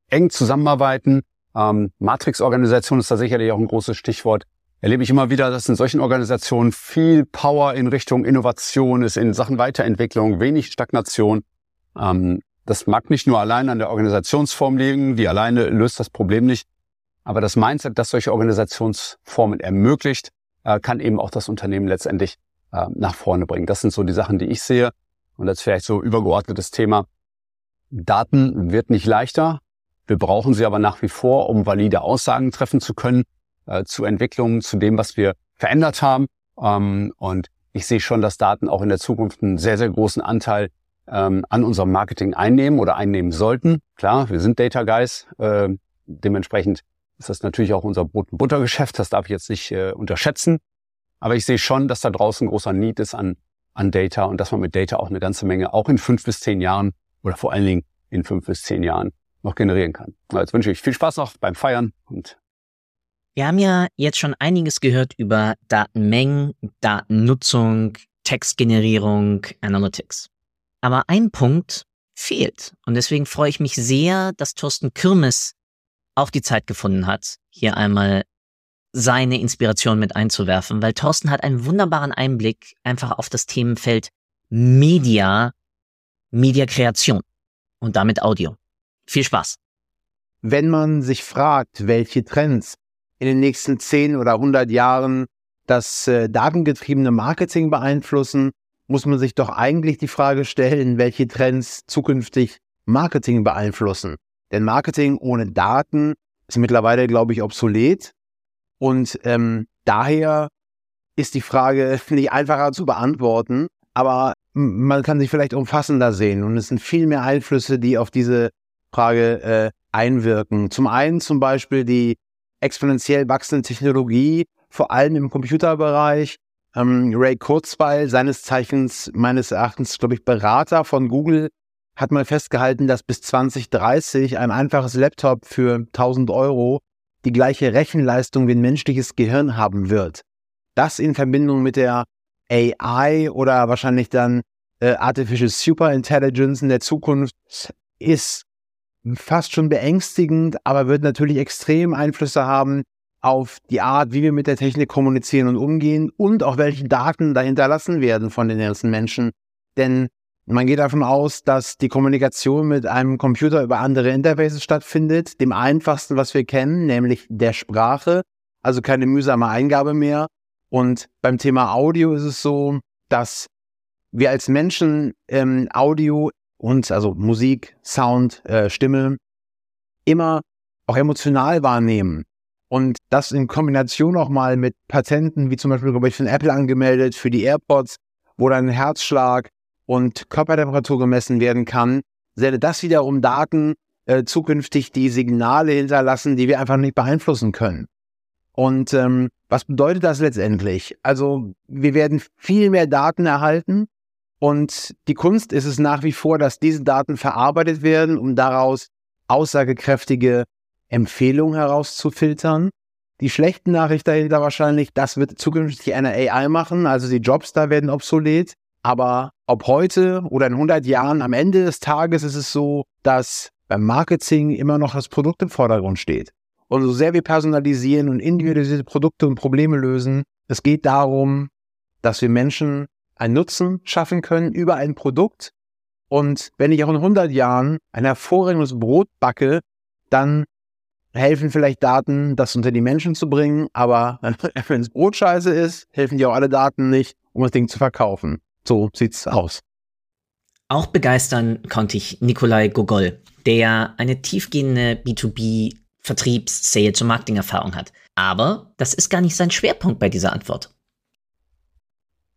eng zusammenarbeiten ähm, Matrix-Organisation ist da sicherlich auch ein großes Stichwort. Erlebe ich immer wieder, dass in solchen Organisationen viel Power in Richtung Innovation ist, in Sachen Weiterentwicklung, wenig Stagnation. Ähm, das mag nicht nur allein an der Organisationsform liegen, die alleine löst das Problem nicht. Aber das Mindset, das solche Organisationsformen ermöglicht, äh, kann eben auch das Unternehmen letztendlich äh, nach vorne bringen. Das sind so die Sachen, die ich sehe. Und das vielleicht so übergeordnetes Thema. Daten wird nicht leichter, wir brauchen sie aber nach wie vor, um valide Aussagen treffen zu können äh, zu Entwicklungen, zu dem, was wir verändert haben. Ähm, und ich sehe schon, dass Daten auch in der Zukunft einen sehr, sehr großen Anteil ähm, an unserem Marketing einnehmen oder einnehmen sollten. Klar, wir sind Data Guys. Äh, dementsprechend ist das natürlich auch unser Brot- und Buttergeschäft. Das darf ich jetzt nicht äh, unterschätzen. Aber ich sehe schon, dass da draußen großer Need ist an, an Data und dass man mit Data auch eine ganze Menge, auch in fünf bis zehn Jahren oder vor allen Dingen in fünf bis zehn Jahren noch generieren kann. Jetzt wünsche ich viel Spaß noch beim Feiern und wir haben ja jetzt schon einiges gehört über Datenmengen, Datennutzung, Textgenerierung, Analytics. Aber ein Punkt fehlt. Und deswegen freue ich mich sehr, dass Thorsten Kirmes auch die Zeit gefunden hat, hier einmal seine Inspiration mit einzuwerfen, weil Thorsten hat einen wunderbaren Einblick einfach auf das Themenfeld Media, Mediakreation und damit Audio. Viel Spaß. Wenn man sich fragt, welche Trends in den nächsten 10 oder 100 Jahren das äh, datengetriebene Marketing beeinflussen, muss man sich doch eigentlich die Frage stellen, welche Trends zukünftig Marketing beeinflussen. Denn Marketing ohne Daten ist mittlerweile, glaube ich, obsolet. Und ähm, daher ist die Frage nicht einfacher zu beantworten, aber man kann sich vielleicht umfassender sehen. Und es sind viel mehr Einflüsse, die auf diese Frage äh, einwirken. Zum einen zum Beispiel die exponentiell wachsende Technologie, vor allem im Computerbereich. Ähm, Ray Kurzweil, seines Zeichens meines Erachtens, glaube ich, Berater von Google, hat mal festgehalten, dass bis 2030 ein einfaches Laptop für 1000 Euro die gleiche Rechenleistung wie ein menschliches Gehirn haben wird. Das in Verbindung mit der AI oder wahrscheinlich dann äh, Artificial Superintelligence in der Zukunft ist fast schon beängstigend, aber wird natürlich extrem Einflüsse haben auf die Art, wie wir mit der Technik kommunizieren und umgehen und auch welche Daten da hinterlassen werden von den ganzen Menschen. Denn man geht davon aus, dass die Kommunikation mit einem Computer über andere Interfaces stattfindet, dem einfachsten, was wir kennen, nämlich der Sprache, also keine mühsame Eingabe mehr. Und beim Thema Audio ist es so, dass wir als Menschen ähm, Audio und also Musik, Sound, äh, Stimme immer auch emotional wahrnehmen. Und das in Kombination auch mal mit Patenten, wie zum Beispiel, glaube ich, von Apple angemeldet für die AirPods, wo dann Herzschlag und Körpertemperatur gemessen werden kann, sende das wiederum Daten äh, zukünftig, die Signale hinterlassen, die wir einfach nicht beeinflussen können. Und ähm, was bedeutet das letztendlich? Also wir werden viel mehr Daten erhalten und die Kunst ist es nach wie vor, dass diese Daten verarbeitet werden, um daraus aussagekräftige Empfehlungen herauszufiltern. Die schlechten Nachricht dahinter wahrscheinlich, das wird zukünftig eine AI machen, also die Jobs da werden obsolet. Aber ob heute oder in 100 Jahren, am Ende des Tages ist es so, dass beim Marketing immer noch das Produkt im Vordergrund steht. Und so sehr wir personalisieren und individualisierte Produkte und Probleme lösen, es geht darum, dass wir Menschen einen Nutzen schaffen können über ein Produkt. Und wenn ich auch in 100 Jahren ein hervorragendes Brot backe, dann helfen vielleicht Daten, das unter die Menschen zu bringen. Aber wenn es Brot scheiße ist, helfen dir auch alle Daten nicht, um das Ding zu verkaufen. So sieht's aus. Auch begeistern konnte ich Nikolai Gogol, der eine tiefgehende B2B Vertriebs-, Sales- und Marketing-Erfahrung hat. Aber das ist gar nicht sein Schwerpunkt bei dieser Antwort.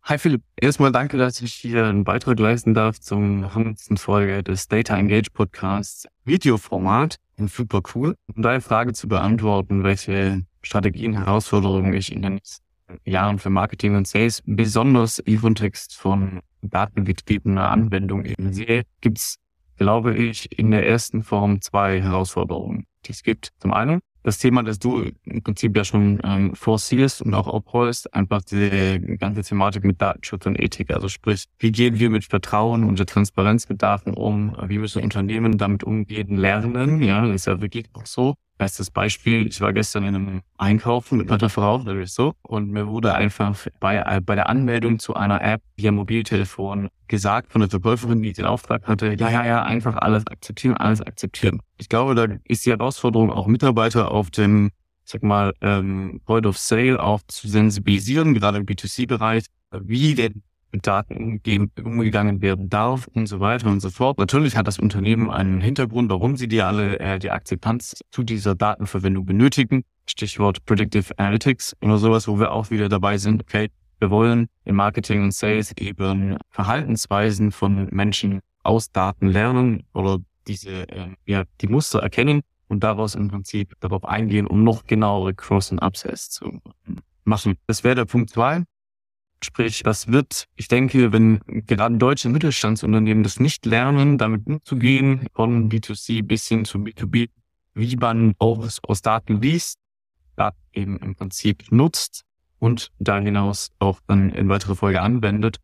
Hi Philipp, erstmal danke, dass ich hier einen Beitrag leisten darf zum 100. Folge des Data Engage Podcasts Videoformat. Super cool. Um deine Frage zu beantworten, welche Strategien, Herausforderungen ich in den nächsten Jahren für Marketing und Sales, besonders im Kontext von datengetriebener Anwendung eben sehe, gibt's, glaube ich, in der ersten Form zwei Herausforderungen, die es gibt. Zum einen das Thema, das du im Prinzip ja schon ähm, forcierst und auch aufrollst, einfach diese ganze Thematik mit Datenschutz und Ethik. Also sprich, wie gehen wir mit Vertrauen und der Transparenz um? Wie müssen Unternehmen damit umgehen, lernen? Ja, ist ja wirklich auch so. Bestes Beispiel, ich war gestern in einem Einkaufen mit meiner Frau, so, und mir wurde einfach bei, äh, bei der Anmeldung zu einer App via Mobiltelefon gesagt von der Verkäuferin, die den Auftrag hatte, ja, ja, ja, einfach alles akzeptieren, alles akzeptieren. Ich glaube, da ist die Herausforderung auch Mitarbeiter auf dem, sag mal, ähm, Point of Sale auch zu sensibilisieren, gerade im B2C-Bereich, wie denn mit Daten umgegangen werden darf und so weiter und so fort. Natürlich hat das Unternehmen einen Hintergrund, warum sie die alle äh, die Akzeptanz zu dieser Datenverwendung benötigen. Stichwort Predictive Analytics oder sowas, wo wir auch wieder dabei sind. Okay, wir wollen im Marketing und Sales eben Verhaltensweisen von Menschen aus Daten lernen oder diese äh, ja die Muster erkennen und daraus im Prinzip darauf eingehen, um noch genauere Cross- und Upsells zu machen. Das wäre der Punkt zwei. Sprich, das wird, ich denke, wenn gerade deutsche Mittelstandsunternehmen das nicht lernen, damit umzugehen, von B2C bis hin zu B2B, wie man auch aus Daten liest, Daten eben im Prinzip nutzt und da hinaus auch dann in weitere Folge anwendet,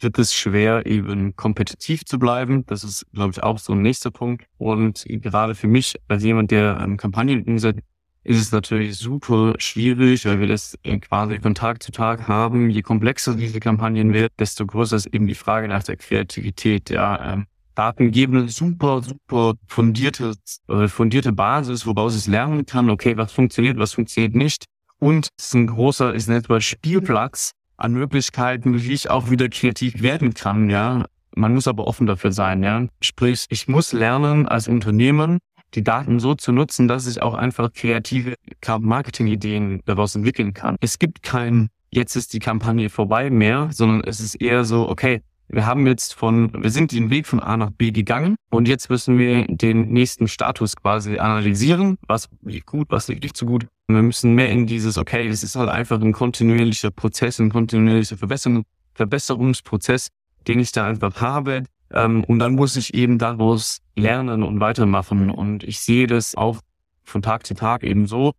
wird es schwer, eben kompetitiv zu bleiben. Das ist, glaube ich, auch so ein nächster Punkt. Und gerade für mich, als jemand, der ähm, Kampagnen umsetzt, ist es natürlich super schwierig, weil wir das quasi von Tag zu Tag haben. Je komplexer diese Kampagnen wird, desto größer ist eben die Frage nach der Kreativität. Ja, ähm, Daten geben eine super, super fundierte, äh, fundierte Basis, woraus es lernen kann, okay, was funktioniert, was funktioniert nicht. Und es ist ein großer, ist ein etwa Spielplatz an Möglichkeiten, wie ich auch wieder kreativ werden kann, ja. Man muss aber offen dafür sein, ja. Sprich, ich muss lernen als Unternehmen, die Daten so zu nutzen, dass ich auch einfach kreative Marketing-Ideen daraus entwickeln kann. Es gibt kein, jetzt ist die Kampagne vorbei mehr, sondern es ist eher so, okay, wir haben jetzt von, wir sind den Weg von A nach B gegangen und jetzt müssen wir den nächsten Status quasi analysieren. Was liegt gut, was liegt nicht so gut. Wir müssen mehr in dieses, okay, es ist halt einfach ein kontinuierlicher Prozess, ein kontinuierlicher Verbesserung, Verbesserungsprozess, den ich da einfach habe, ähm, und dann muss ich eben daraus lernen und weitermachen. Und ich sehe das auch von Tag zu Tag eben so,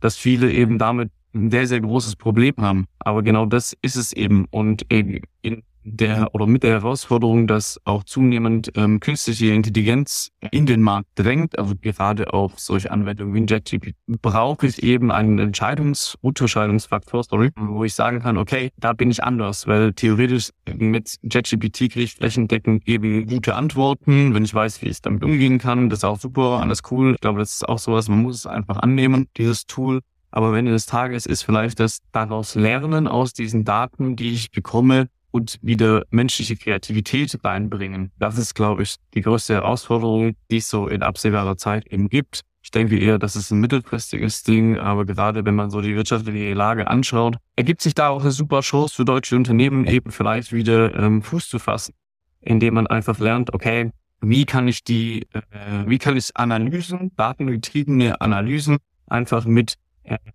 dass viele eben damit ein sehr, sehr großes Problem haben. Aber genau das ist es eben. Und eben in der oder mit der Herausforderung, dass auch zunehmend ähm, künstliche Intelligenz in den Markt drängt, also gerade auf solche Anwendungen wie JetGPT, brauche ich eben einen Entscheidungs-, Unterscheidungsfaktor, sorry, wo ich sagen kann, okay, da bin ich anders, weil theoretisch mit JetGPT kriege ich flächendeckend eben gute Antworten, wenn ich weiß, wie ich damit umgehen kann, das ist auch super, alles cool. Ich glaube, das ist auch sowas, man muss es einfach annehmen, dieses Tool. Aber am Ende des Tages ist vielleicht das daraus Lernen aus diesen Daten, die ich bekomme, und wieder menschliche Kreativität reinbringen. Das ist, glaube ich, die größte Herausforderung, die es so in absehbarer Zeit eben gibt. Ich denke eher, das ist ein mittelfristiges Ding, aber gerade wenn man so die wirtschaftliche Lage anschaut, ergibt sich da auch eine super Chance für deutsche Unternehmen eben vielleicht wieder ähm, Fuß zu fassen, indem man einfach lernt, okay, wie kann ich die, äh, wie kann ich Analysen, datengetriebene Analysen einfach mit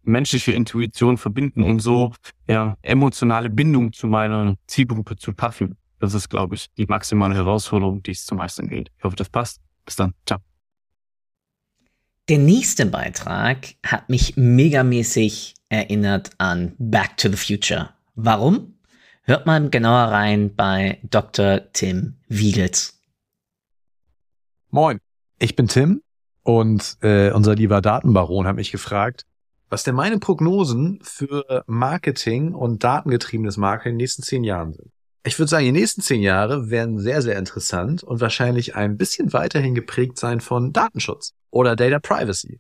menschliche Intuition verbinden und so ja, emotionale Bindung zu meiner Zielgruppe zu schaffen. Das ist, glaube ich, die maximale Herausforderung, die es zu meistern gilt. Ich hoffe, das passt. Bis dann. Ciao. Der nächste Beitrag hat mich megamäßig erinnert an Back to the Future. Warum? Hört mal genauer rein bei Dr. Tim Wiegels. Moin, ich bin Tim und äh, unser lieber Datenbaron hat mich gefragt, was denn meine Prognosen für Marketing und datengetriebenes Marketing in den nächsten zehn Jahren sind. Ich würde sagen, die nächsten zehn Jahre werden sehr, sehr interessant und wahrscheinlich ein bisschen weiterhin geprägt sein von Datenschutz oder Data Privacy.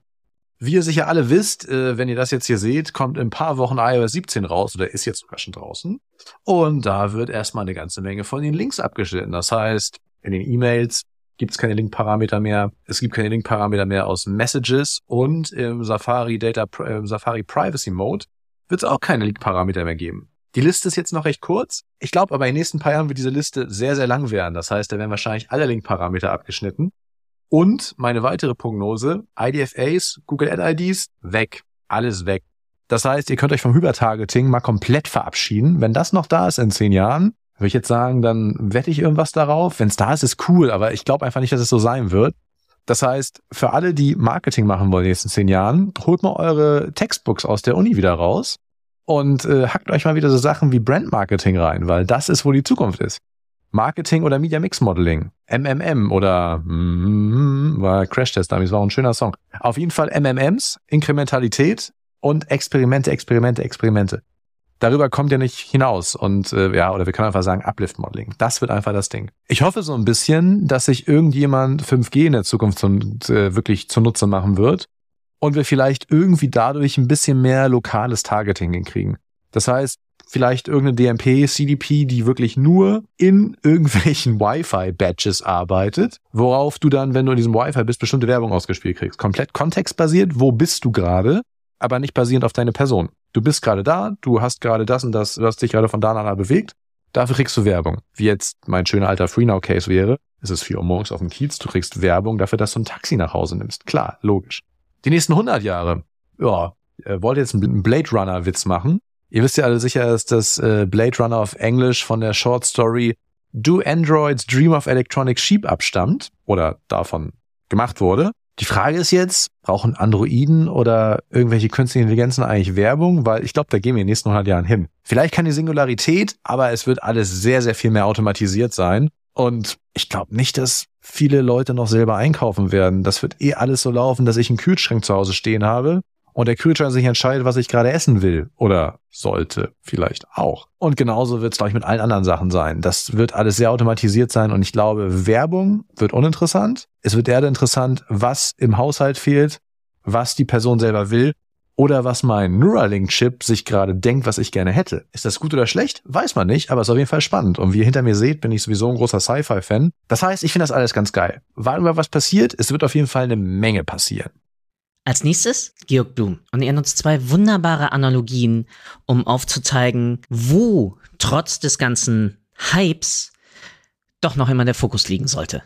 Wie ihr sicher alle wisst, äh, wenn ihr das jetzt hier seht, kommt in ein paar Wochen iOS 17 raus oder ist jetzt sogar schon draußen. Und da wird erstmal eine ganze Menge von den Links abgeschnitten. Das heißt, in den E-Mails gibt es keine Link-Parameter mehr. Es gibt keine Link-Parameter mehr aus Messages und im Safari Data, im Safari Privacy Mode wird es auch keine Link-Parameter mehr geben. Die Liste ist jetzt noch recht kurz. Ich glaube aber in den nächsten paar Jahren wird diese Liste sehr, sehr lang werden. Das heißt, da werden wahrscheinlich alle Link-Parameter abgeschnitten. Und meine weitere Prognose, IDFAs, Google Ad IDs, weg. Alles weg. Das heißt, ihr könnt euch vom Hypertargeting mal komplett verabschieden. Wenn das noch da ist in zehn Jahren, würde ich jetzt sagen, dann wette ich irgendwas darauf. Wenn es da ist, ist cool, aber ich glaube einfach nicht, dass es so sein wird. Das heißt, für alle, die Marketing machen wollen in den nächsten zehn Jahren, holt mal eure Textbooks aus der Uni wieder raus und äh, hackt euch mal wieder so Sachen wie Brandmarketing rein, weil das ist, wo die Zukunft ist. Marketing oder Media Mix Modeling, MMM oder mm, war Crashtest damals, war auch ein schöner Song. Auf jeden Fall MMMs, Inkrementalität und Experimente, Experimente, Experimente. Darüber kommt ihr nicht hinaus und äh, ja, oder wir können einfach sagen Uplift Modeling. Das wird einfach das Ding. Ich hoffe so ein bisschen, dass sich irgendjemand 5G in der Zukunft zum, äh, wirklich zunutze machen wird und wir vielleicht irgendwie dadurch ein bisschen mehr lokales Targeting hinkriegen. Das heißt, vielleicht irgendeine DMP, CDP, die wirklich nur in irgendwelchen Wi-Fi-Badges arbeitet, worauf du dann, wenn du in diesem Wi-Fi bist, bestimmte Werbung ausgespielt kriegst. Komplett kontextbasiert, wo bist du gerade, aber nicht basierend auf deine Person. Du bist gerade da, du hast gerade das und das, du hast dich gerade von da nach da bewegt, dafür kriegst du Werbung. Wie jetzt mein schöner alter FreeNow-Case wäre, es ist 4 Uhr morgens auf dem Kiez, du kriegst Werbung dafür, dass du ein Taxi nach Hause nimmst. Klar, logisch. Die nächsten 100 Jahre. Ja, wollt ihr jetzt einen Blade Runner Witz machen? Ihr wisst ja alle sicher, dass das äh, Blade Runner auf Englisch von der Short Story Do Androids Dream of Electronic Sheep abstammt oder davon gemacht wurde. Die Frage ist jetzt, brauchen Androiden oder irgendwelche künstlichen Intelligenzen eigentlich Werbung? Weil ich glaube, da gehen wir in den nächsten 100 Jahren hin. Vielleicht keine Singularität, aber es wird alles sehr, sehr viel mehr automatisiert sein. Und ich glaube nicht, dass viele Leute noch selber einkaufen werden. Das wird eh alles so laufen, dass ich einen Kühlschrank zu Hause stehen habe und der Kühlschrank sich entscheidet, was ich gerade essen will oder sollte vielleicht auch. Und genauso wird es, glaube ich, mit allen anderen Sachen sein. Das wird alles sehr automatisiert sein und ich glaube, Werbung wird uninteressant. Es wird eher interessant, was im Haushalt fehlt, was die Person selber will oder was mein Neuralink-Chip sich gerade denkt, was ich gerne hätte. Ist das gut oder schlecht? Weiß man nicht, aber ist auf jeden Fall spannend. Und wie ihr hinter mir seht, bin ich sowieso ein großer Sci-Fi-Fan. Das heißt, ich finde das alles ganz geil. Warten wir, was passiert. Es wird auf jeden Fall eine Menge passieren. Als nächstes Georg Blum. Und er nutzt zwei wunderbare Analogien, um aufzuzeigen, wo trotz des ganzen Hypes doch noch immer der Fokus liegen sollte.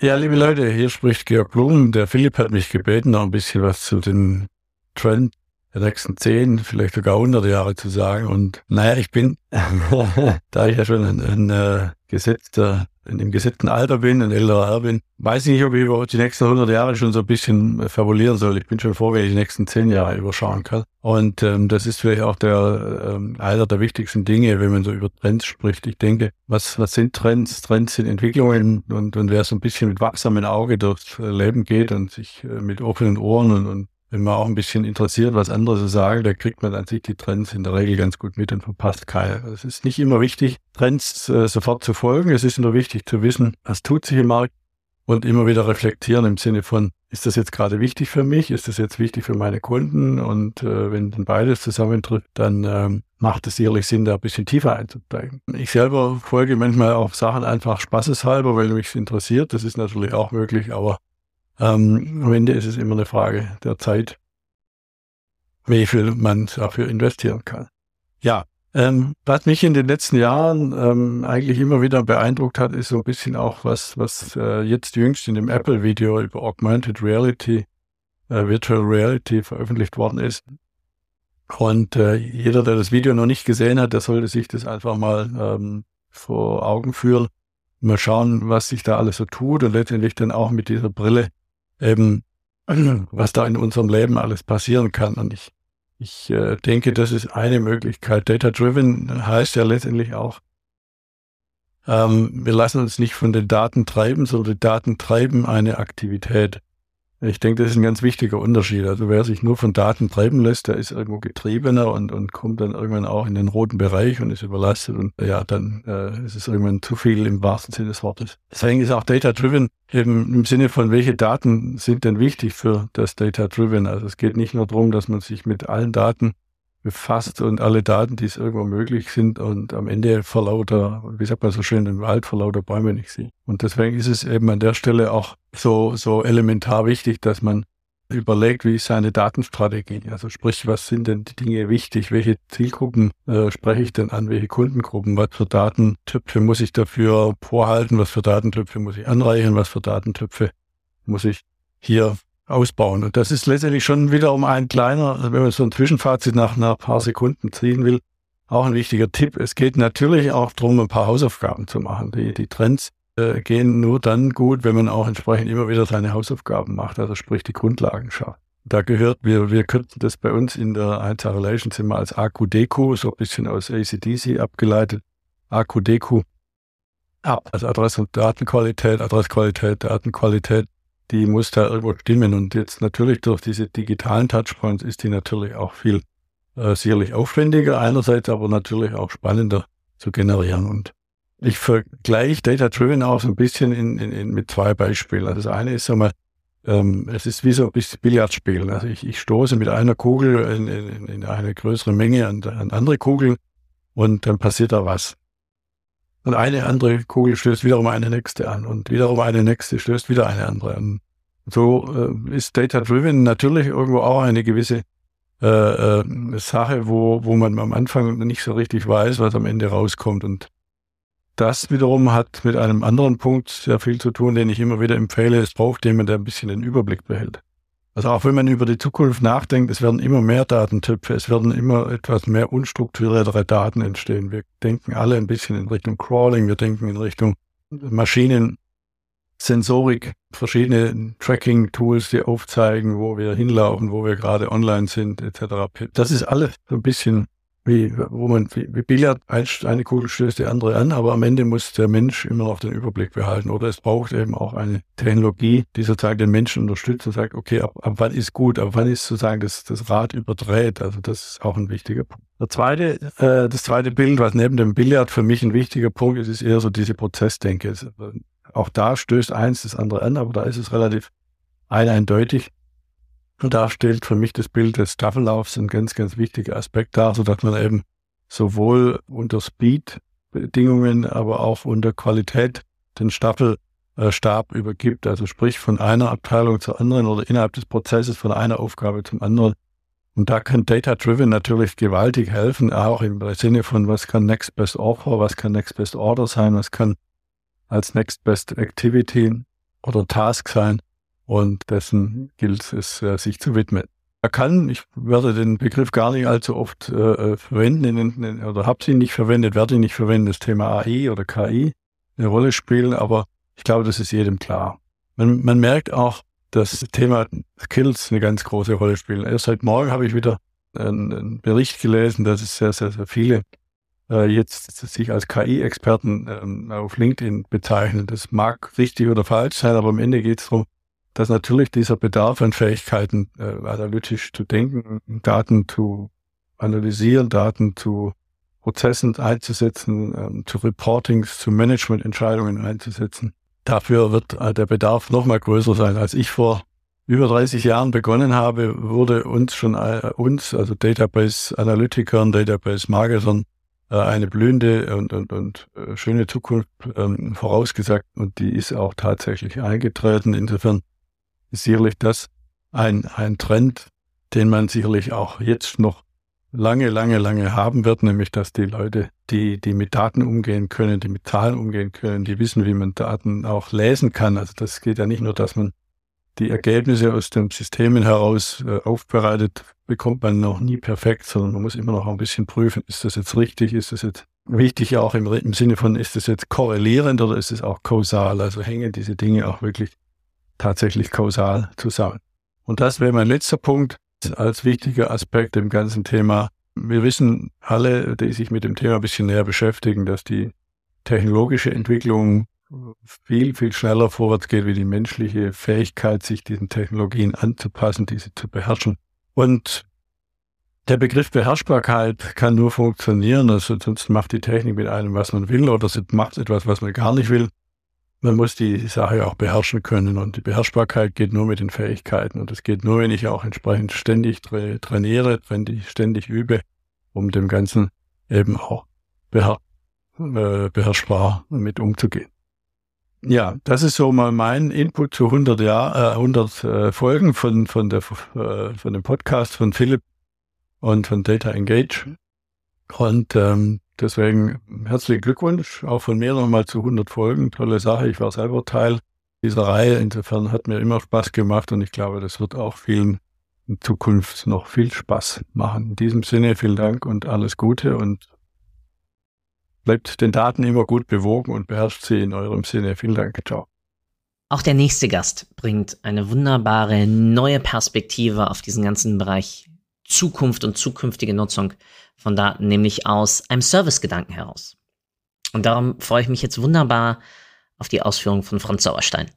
Ja, liebe Leute, hier spricht Georg Blum. Der Philipp hat mich gebeten, noch ein bisschen was zu den Trend der nächsten zehn, vielleicht sogar hundert Jahre zu sagen. Und naja, ich bin, da ich ja schon ein, ein, ein äh, gesetzter, in dem gesetzten Alter bin, ein älterer Herr bin, weiß ich nicht, ob ich über die nächsten hundert Jahre schon so ein bisschen fabulieren soll. Ich bin schon froh, wenn ich die nächsten zehn Jahre überschauen kann. Und ähm, das ist vielleicht auch der ähm, einer der wichtigsten Dinge, wenn man so über Trends spricht. Ich denke, was, was sind Trends? Trends sind Entwicklungen und, und wer so ein bisschen mit wachsamem Auge durchs Leben geht und sich äh, mit offenen Ohren und, und wenn man auch ein bisschen interessiert, was andere so sagen, da kriegt man an sich die Trends in der Regel ganz gut mit und verpasst keine. Es ist nicht immer wichtig, Trends äh, sofort zu folgen. Es ist nur wichtig zu wissen, was tut sich im Markt und immer wieder reflektieren im Sinne von, ist das jetzt gerade wichtig für mich? Ist das jetzt wichtig für meine Kunden? Und äh, wenn dann beides zusammentrifft, dann ähm, macht es sicherlich Sinn, da ein bisschen tiefer einzusteigen. Ich selber folge manchmal auch Sachen einfach spaßeshalber, weil mich interessiert. Das ist natürlich auch möglich, aber ähm, am Ende ist es immer eine Frage der Zeit, wie viel man dafür investieren kann. Ja, ähm, was mich in den letzten Jahren ähm, eigentlich immer wieder beeindruckt hat, ist so ein bisschen auch was, was äh, jetzt jüngst in dem Apple-Video über Augmented Reality, äh, Virtual Reality veröffentlicht worden ist. Und äh, jeder, der das Video noch nicht gesehen hat, der sollte sich das einfach mal ähm, vor Augen führen, mal schauen, was sich da alles so tut und letztendlich dann auch mit dieser Brille eben, was da in unserem Leben alles passieren kann. Und ich ich äh, denke, das ist eine Möglichkeit. Data-driven heißt ja letztendlich auch, ähm, wir lassen uns nicht von den Daten treiben, sondern die Daten treiben eine Aktivität. Ich denke, das ist ein ganz wichtiger Unterschied. Also wer sich nur von Daten treiben lässt, der ist irgendwo getriebener und, und kommt dann irgendwann auch in den roten Bereich und ist überlastet und ja, dann äh, ist es irgendwann zu viel im wahrsten Sinne des Wortes. Deswegen ist auch Data-Driven eben im Sinne von, welche Daten sind denn wichtig für das Data-Driven. Also es geht nicht nur darum, dass man sich mit allen Daten befasst und alle Daten, die es irgendwo möglich sind und am Ende vor lauter, wie sagt man so schön, im Wald vor lauter Bäume nicht sieht. Und deswegen ist es eben an der Stelle auch so, so elementar wichtig, dass man überlegt, wie ist seine Datenstrategie? Also sprich, was sind denn die Dinge wichtig? Welche Zielgruppen äh, spreche ich denn an? Welche Kundengruppen? Was für Datentöpfe muss ich dafür vorhalten? Was für Datentöpfe muss ich anreichen? Was für Datentöpfe muss ich hier ausbauen. Und das ist letztendlich schon wiederum ein kleiner, wenn man so ein Zwischenfazit nach ein paar Sekunden ziehen will, auch ein wichtiger Tipp. Es geht natürlich auch darum, ein paar Hausaufgaben zu machen. Die, die Trends äh, gehen nur dann gut, wenn man auch entsprechend immer wieder seine Hausaufgaben macht, also sprich die Grundlagen schafft. Da gehört, wir, wir könnten das bei uns in der 1 Relations immer als AQDQ, so ein bisschen aus ACDC abgeleitet, AQDQ ab. Also Adresse- und Datenqualität, Adressqualität, Datenqualität, die muss da irgendwo stimmen. Und jetzt natürlich durch diese digitalen Touchpoints ist die natürlich auch viel äh, sicherlich aufwendiger, einerseits aber natürlich auch spannender zu generieren. Und ich vergleiche Data Driven auch so ein bisschen in, in, in mit zwei Beispielen. Also das eine ist einmal, ähm, es ist wie so ein bisschen Billardspielen. Also ich, ich stoße mit einer Kugel in, in, in eine größere Menge an, an andere Kugeln und dann passiert da was. Und eine andere Kugel stößt wiederum eine nächste an und wiederum eine nächste stößt wieder eine andere an. So äh, ist Data Driven natürlich irgendwo auch eine gewisse äh, äh, Sache, wo, wo man am Anfang nicht so richtig weiß, was am Ende rauskommt. Und das wiederum hat mit einem anderen Punkt sehr viel zu tun, den ich immer wieder empfehle. Es braucht jemand, der ein bisschen den Überblick behält. Also auch wenn man über die Zukunft nachdenkt, es werden immer mehr Datentöpfe, es werden immer etwas mehr unstrukturiertere Daten entstehen. Wir denken alle ein bisschen in Richtung Crawling, wir denken in Richtung Maschinen, Sensorik, verschiedene Tracking-Tools, die aufzeigen, wo wir hinlaufen, wo wir gerade online sind, etc. Das ist alles so ein bisschen wie, wo man, wie, wie Billard, eine Kugel stößt die andere an, aber am Ende muss der Mensch immer noch den Überblick behalten. Oder es braucht eben auch eine Technologie, die sozusagen den Menschen unterstützt und sagt, okay, ab, ab wann ist gut, ab wann ist sozusagen das, das Rad überdreht. Also das ist auch ein wichtiger Punkt. Der zweite, äh, das zweite Bild, was neben dem Billard für mich ein wichtiger Punkt ist, ist eher so diese Prozessdenke. Auch da stößt eins das andere an, aber da ist es relativ eindeutig. Und da stellt für mich das Bild des Staffellaufs ein ganz, ganz wichtiger Aspekt dar, so dass man eben sowohl unter Speed-Bedingungen, aber auch unter Qualität den Staffelstab übergibt. Also sprich von einer Abteilung zur anderen oder innerhalb des Prozesses von einer Aufgabe zum anderen. Und da kann Data Driven natürlich gewaltig helfen, auch im Sinne von, was kann Next Best Offer, was kann Next Best Order sein, was kann als Next Best Activity oder Task sein und dessen gilt es, äh, sich zu widmen. Er kann, ich werde den Begriff gar nicht allzu oft äh, äh verwenden oder habe sie nicht verwendet, werde ihn nicht verwenden, das Thema AI oder KI eine Rolle spielen, aber ich glaube, das ist jedem klar. Man, man merkt auch, dass das Thema Skills eine ganz große Rolle spielen. Erst heute Morgen habe ich wieder einen, einen Bericht gelesen, dass es sehr, sehr, sehr viele äh, jetzt sich als KI-Experten ähm, auf LinkedIn bezeichnen. Das mag richtig oder falsch sein, aber am Ende geht es darum, dass natürlich dieser Bedarf an Fähigkeiten, äh, analytisch zu denken, Daten zu analysieren, Daten zu Prozessen einzusetzen, ähm, zu Reportings, zu Managemententscheidungen einzusetzen. Dafür wird äh, der Bedarf noch mal größer sein, als ich vor über 30 Jahren begonnen habe, wurde uns schon äh, uns, also Database-Analytikern, Database-Marketern, äh, eine blühende und, und, und äh, schöne Zukunft ähm, vorausgesagt und die ist auch tatsächlich eingetreten. Insofern ist sicherlich das ein, ein Trend, den man sicherlich auch jetzt noch lange, lange, lange haben wird, nämlich dass die Leute, die, die mit Daten umgehen können, die mit Zahlen umgehen können, die wissen, wie man Daten auch lesen kann. Also das geht ja nicht nur, dass man die Ergebnisse aus den Systemen heraus äh, aufbereitet, bekommt man noch nie perfekt, sondern man muss immer noch ein bisschen prüfen, ist das jetzt richtig, ist das jetzt wichtig auch im, im Sinne von, ist das jetzt korrelierend oder ist es auch kausal? Also hängen diese Dinge auch wirklich tatsächlich kausal zusammen. Und das wäre mein letzter Punkt als wichtiger Aspekt im ganzen Thema. Wir wissen alle, die sich mit dem Thema ein bisschen näher beschäftigen, dass die technologische Entwicklung viel, viel schneller vorwärts geht wie die menschliche Fähigkeit, sich diesen Technologien anzupassen, diese zu beherrschen. Und der Begriff Beherrschbarkeit kann nur funktionieren, also sonst macht die Technik mit einem, was man will, oder sie macht etwas, was man gar nicht will. Man muss die Sache auch beherrschen können und die Beherrschbarkeit geht nur mit den Fähigkeiten und es geht nur, wenn ich auch entsprechend ständig tra trainiere, wenn ich ständig übe, um dem Ganzen eben auch beher äh, beherrschbar mit umzugehen. Ja, das ist so mal mein Input zu 100 Jahr, äh, 100 äh, Folgen von von der äh, von dem Podcast von Philipp und von Data Engage. Und ähm, deswegen herzlichen Glückwunsch auch von mir nochmal zu 100 Folgen. Tolle Sache. Ich war selber Teil dieser Reihe. Insofern hat mir immer Spaß gemacht und ich glaube, das wird auch vielen in Zukunft noch viel Spaß machen. In diesem Sinne vielen Dank und alles Gute und Bleibt den Daten immer gut bewogen und beherrscht sie in eurem Sinne. Vielen Dank. Ciao. Auch der nächste Gast bringt eine wunderbare neue Perspektive auf diesen ganzen Bereich Zukunft und zukünftige Nutzung von Daten, nämlich aus einem Servicegedanken heraus. Und darum freue ich mich jetzt wunderbar auf die Ausführung von Franz Sauerstein.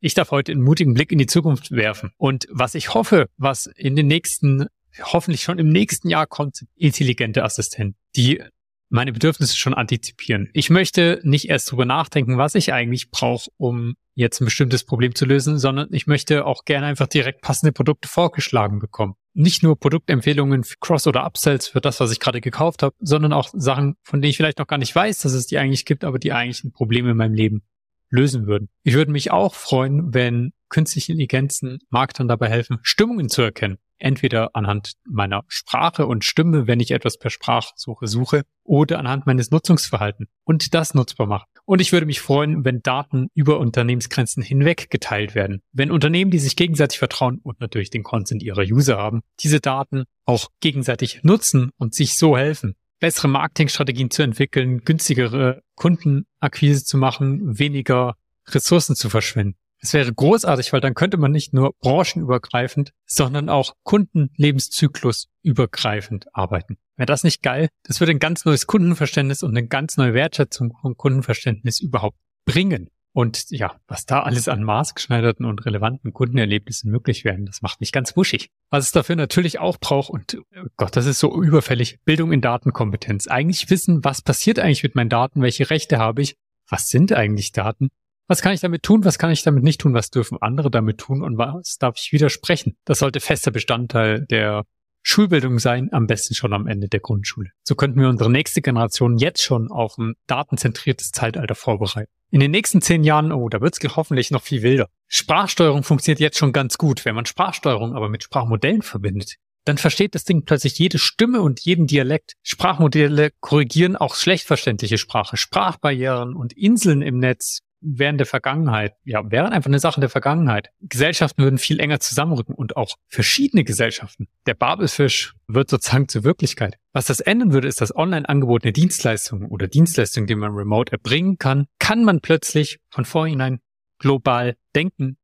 Ich darf heute einen mutigen Blick in die Zukunft werfen. Und was ich hoffe, was in den nächsten, hoffentlich schon im nächsten Jahr kommt, intelligente Assistenten, die meine Bedürfnisse schon antizipieren. Ich möchte nicht erst drüber nachdenken, was ich eigentlich brauche, um jetzt ein bestimmtes Problem zu lösen, sondern ich möchte auch gerne einfach direkt passende Produkte vorgeschlagen bekommen. Nicht nur Produktempfehlungen für Cross- oder Upsells für das, was ich gerade gekauft habe, sondern auch Sachen, von denen ich vielleicht noch gar nicht weiß, dass es die eigentlich gibt, aber die eigentlich ein Problem in meinem Leben lösen würden. Ich würde mich auch freuen, wenn künstliche Intelligenzen Marktern dabei helfen, Stimmungen zu erkennen entweder anhand meiner Sprache und Stimme, wenn ich etwas per Sprachsuche suche, oder anhand meines Nutzungsverhalten und das nutzbar machen. Und ich würde mich freuen, wenn Daten über Unternehmensgrenzen hinweg geteilt werden. Wenn Unternehmen, die sich gegenseitig vertrauen und natürlich den Consent ihrer User haben, diese Daten auch gegenseitig nutzen und sich so helfen bessere Marketingstrategien zu entwickeln, günstigere Kundenakquise zu machen, weniger Ressourcen zu verschwenden. Es wäre großartig, weil dann könnte man nicht nur branchenübergreifend, sondern auch Kundenlebenszyklus übergreifend arbeiten. Wäre das nicht geil? Das würde ein ganz neues Kundenverständnis und eine ganz neue Wertschätzung von Kundenverständnis überhaupt bringen. Und ja, was da alles an maßgeschneiderten und relevanten Kundenerlebnissen möglich werden, das macht mich ganz wuschig. Was es dafür natürlich auch braucht, und oh Gott, das ist so überfällig, Bildung in Datenkompetenz. Eigentlich wissen, was passiert eigentlich mit meinen Daten, welche Rechte habe ich, was sind eigentlich Daten was kann ich damit tun? Was kann ich damit nicht tun? Was dürfen andere damit tun? Und was darf ich widersprechen? Das sollte fester Bestandteil der Schulbildung sein, am besten schon am Ende der Grundschule. So könnten wir unsere nächste Generation jetzt schon auf ein datenzentriertes Zeitalter vorbereiten. In den nächsten zehn Jahren, oh, da wird's hoffentlich noch viel wilder. Sprachsteuerung funktioniert jetzt schon ganz gut. Wenn man Sprachsteuerung aber mit Sprachmodellen verbindet, dann versteht das Ding plötzlich jede Stimme und jeden Dialekt. Sprachmodelle korrigieren auch schlecht verständliche Sprache. Sprachbarrieren und Inseln im Netz wären der Vergangenheit, ja, wären einfach eine Sache der Vergangenheit. Gesellschaften würden viel enger zusammenrücken und auch verschiedene Gesellschaften. Der Babelfisch wird sozusagen zur Wirklichkeit. Was das ändern würde, ist, dass online angebotene Dienstleistungen oder Dienstleistungen, die man remote erbringen kann, kann man plötzlich von vorhinein global denken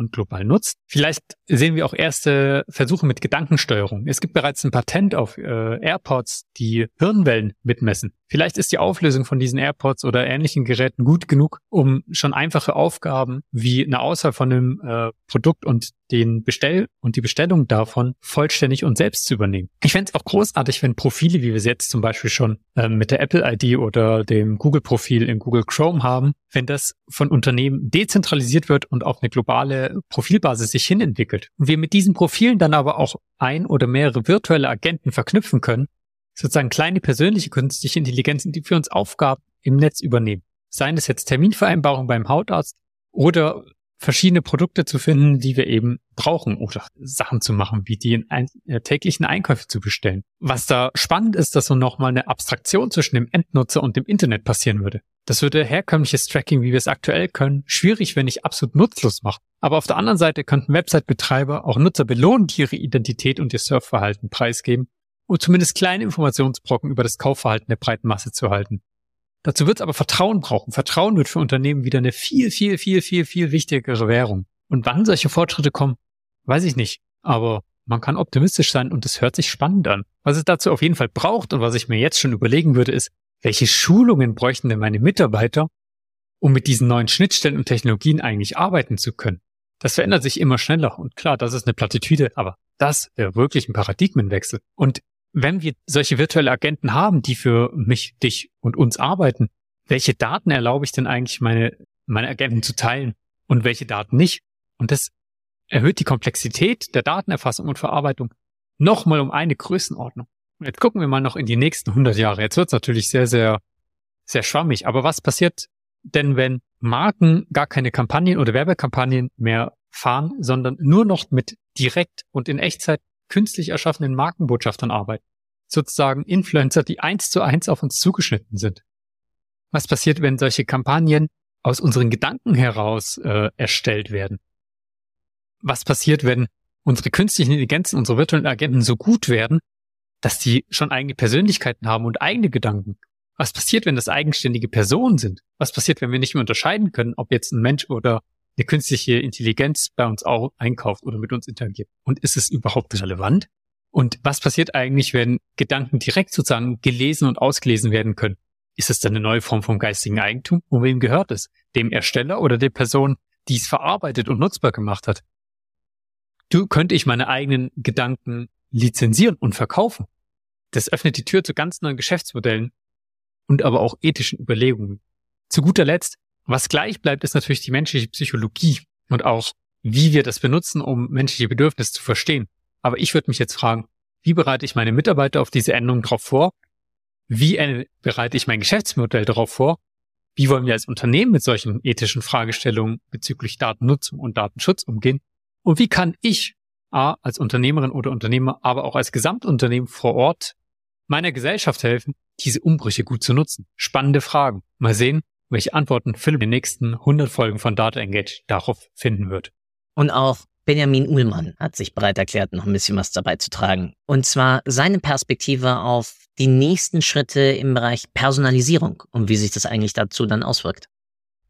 und global nutzt. Vielleicht sehen wir auch erste Versuche mit Gedankensteuerung. Es gibt bereits ein Patent auf äh, AirPods, die Hirnwellen mitmessen. Vielleicht ist die Auflösung von diesen AirPods oder ähnlichen Geräten gut genug, um schon einfache Aufgaben wie eine Auswahl von einem äh, Produkt und den Bestell und die Bestellung davon vollständig und selbst zu übernehmen. Ich fände es auch großartig, wenn Profile, wie wir es jetzt zum Beispiel schon ähm, mit der Apple-ID oder dem Google-Profil in Google Chrome haben, wenn das von Unternehmen dezentralisiert wird und auf eine globale Profilbasis sich hinentwickelt. Und wir mit diesen Profilen dann aber auch ein oder mehrere virtuelle Agenten verknüpfen können, sozusagen kleine persönliche künstliche Intelligenzen, die für uns Aufgaben im Netz übernehmen. Seien es jetzt Terminvereinbarungen beim Hautarzt oder verschiedene Produkte zu finden, die wir eben brauchen oder Sachen zu machen, wie die in ein, äh, täglichen Einkäufe zu bestellen. Was da spannend ist, dass so nochmal eine Abstraktion zwischen dem Endnutzer und dem Internet passieren würde. Das würde herkömmliches Tracking, wie wir es aktuell können, schwierig, wenn nicht absolut nutzlos machen. Aber auf der anderen Seite könnten Website-Betreiber auch Nutzer belohnen, die ihre Identität und ihr Surfverhalten preisgeben und zumindest kleine Informationsbrocken über das Kaufverhalten der breiten Masse zu halten. Dazu wird es aber Vertrauen brauchen. Vertrauen wird für Unternehmen wieder eine viel, viel, viel, viel, viel wichtigere Währung. Und wann solche Fortschritte kommen, weiß ich nicht. Aber man kann optimistisch sein und es hört sich spannend an. Was es dazu auf jeden Fall braucht und was ich mir jetzt schon überlegen würde, ist, welche Schulungen bräuchten denn meine Mitarbeiter, um mit diesen neuen Schnittstellen und Technologien eigentlich arbeiten zu können? Das verändert sich immer schneller und klar, das ist eine Plattitüde, aber das wäre wirklich ein Paradigmenwechsel. Und wenn wir solche virtuelle Agenten haben, die für mich, dich und uns arbeiten, welche Daten erlaube ich denn eigentlich meine, meine Agenten zu teilen und welche Daten nicht? Und das erhöht die Komplexität der Datenerfassung und Verarbeitung nochmal um eine Größenordnung. Und jetzt gucken wir mal noch in die nächsten 100 Jahre. Jetzt wird es natürlich sehr, sehr, sehr schwammig. Aber was passiert denn, wenn Marken gar keine Kampagnen oder Werbekampagnen mehr fahren, sondern nur noch mit direkt und in Echtzeit künstlich erschaffenen Markenbotschaftern arbeiten. Sozusagen Influencer, die eins zu eins auf uns zugeschnitten sind. Was passiert, wenn solche Kampagnen aus unseren Gedanken heraus äh, erstellt werden? Was passiert, wenn unsere künstlichen Intelligenzen, unsere virtuellen Agenten so gut werden, dass die schon eigene Persönlichkeiten haben und eigene Gedanken? Was passiert, wenn das eigenständige Personen sind? Was passiert, wenn wir nicht mehr unterscheiden können, ob jetzt ein Mensch oder eine künstliche Intelligenz bei uns auch einkauft oder mit uns interagiert. Und ist es überhaupt relevant? Und was passiert eigentlich, wenn Gedanken direkt sozusagen gelesen und ausgelesen werden können? Ist es dann eine neue Form von geistigen Eigentum? Und wem gehört es? Dem Ersteller oder der Person, die es verarbeitet und nutzbar gemacht hat? Du könnte ich meine eigenen Gedanken lizenzieren und verkaufen. Das öffnet die Tür zu ganz neuen Geschäftsmodellen und aber auch ethischen Überlegungen. Zu guter Letzt, was gleich bleibt, ist natürlich die menschliche Psychologie und auch, wie wir das benutzen, um menschliche Bedürfnisse zu verstehen. Aber ich würde mich jetzt fragen, wie bereite ich meine Mitarbeiter auf diese Änderungen darauf vor? Wie bereite ich mein Geschäftsmodell darauf vor? Wie wollen wir als Unternehmen mit solchen ethischen Fragestellungen bezüglich Datennutzung und Datenschutz umgehen? Und wie kann ich A, als Unternehmerin oder Unternehmer, aber auch als Gesamtunternehmen vor Ort meiner Gesellschaft helfen, diese Umbrüche gut zu nutzen? Spannende Fragen. Mal sehen, welche Antworten Philipp in den nächsten 100 Folgen von Data Engage darauf finden wird. Und auch Benjamin Uhlmann hat sich bereit erklärt, noch ein bisschen was dabei zu tragen. Und zwar seine Perspektive auf die nächsten Schritte im Bereich Personalisierung und wie sich das eigentlich dazu dann auswirkt.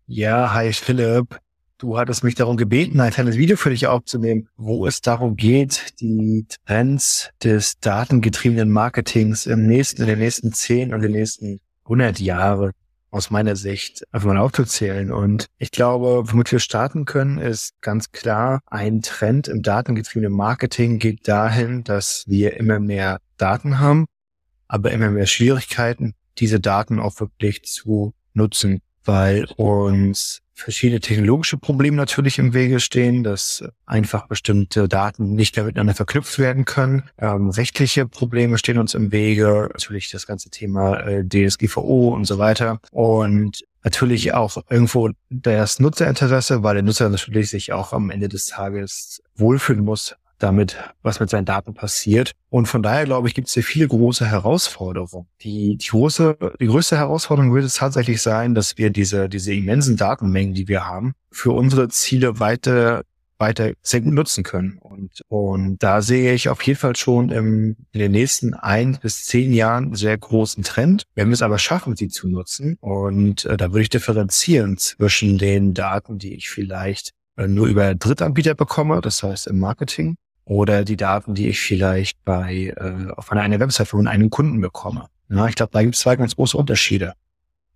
Ja, hi Philipp. Du hattest mich darum gebeten, ein kleines Video für dich aufzunehmen, wo es darum geht, die Trends des datengetriebenen Marketings im nächsten, in den nächsten 10 und den nächsten 100 Jahre aus meiner Sicht einfach mal aufzuzählen. Und ich glaube, womit wir starten können, ist ganz klar, ein Trend im datengetriebenen Marketing geht dahin, dass wir immer mehr Daten haben, aber immer mehr Schwierigkeiten, diese Daten auch wirklich zu nutzen weil uns verschiedene technologische Probleme natürlich im Wege stehen, dass einfach bestimmte Daten nicht mehr miteinander verknüpft werden können. Ähm, rechtliche Probleme stehen uns im Wege, natürlich das ganze Thema äh, DSGVO und so weiter. Und natürlich auch irgendwo das Nutzerinteresse, weil der Nutzer natürlich sich auch am Ende des Tages wohlfühlen muss damit, was mit seinen Daten passiert. Und von daher, glaube ich, gibt es hier viele große Herausforderungen. Die, die große, die größte Herausforderung wird es tatsächlich sein, dass wir diese, diese immensen Datenmengen, die wir haben, für unsere Ziele weiter, weiter sehr gut nutzen können. Und, und da sehe ich auf jeden Fall schon im, in den nächsten ein bis zehn Jahren einen sehr großen Trend. Wenn wir es aber schaffen, sie zu nutzen, und äh, da würde ich differenzieren zwischen den Daten, die ich vielleicht äh, nur über Drittanbieter bekomme, das heißt im Marketing, oder die Daten, die ich vielleicht bei äh, auf einer, Website von einem Kunden bekomme. Ja, ich glaube, da gibt es zwei ganz große Unterschiede.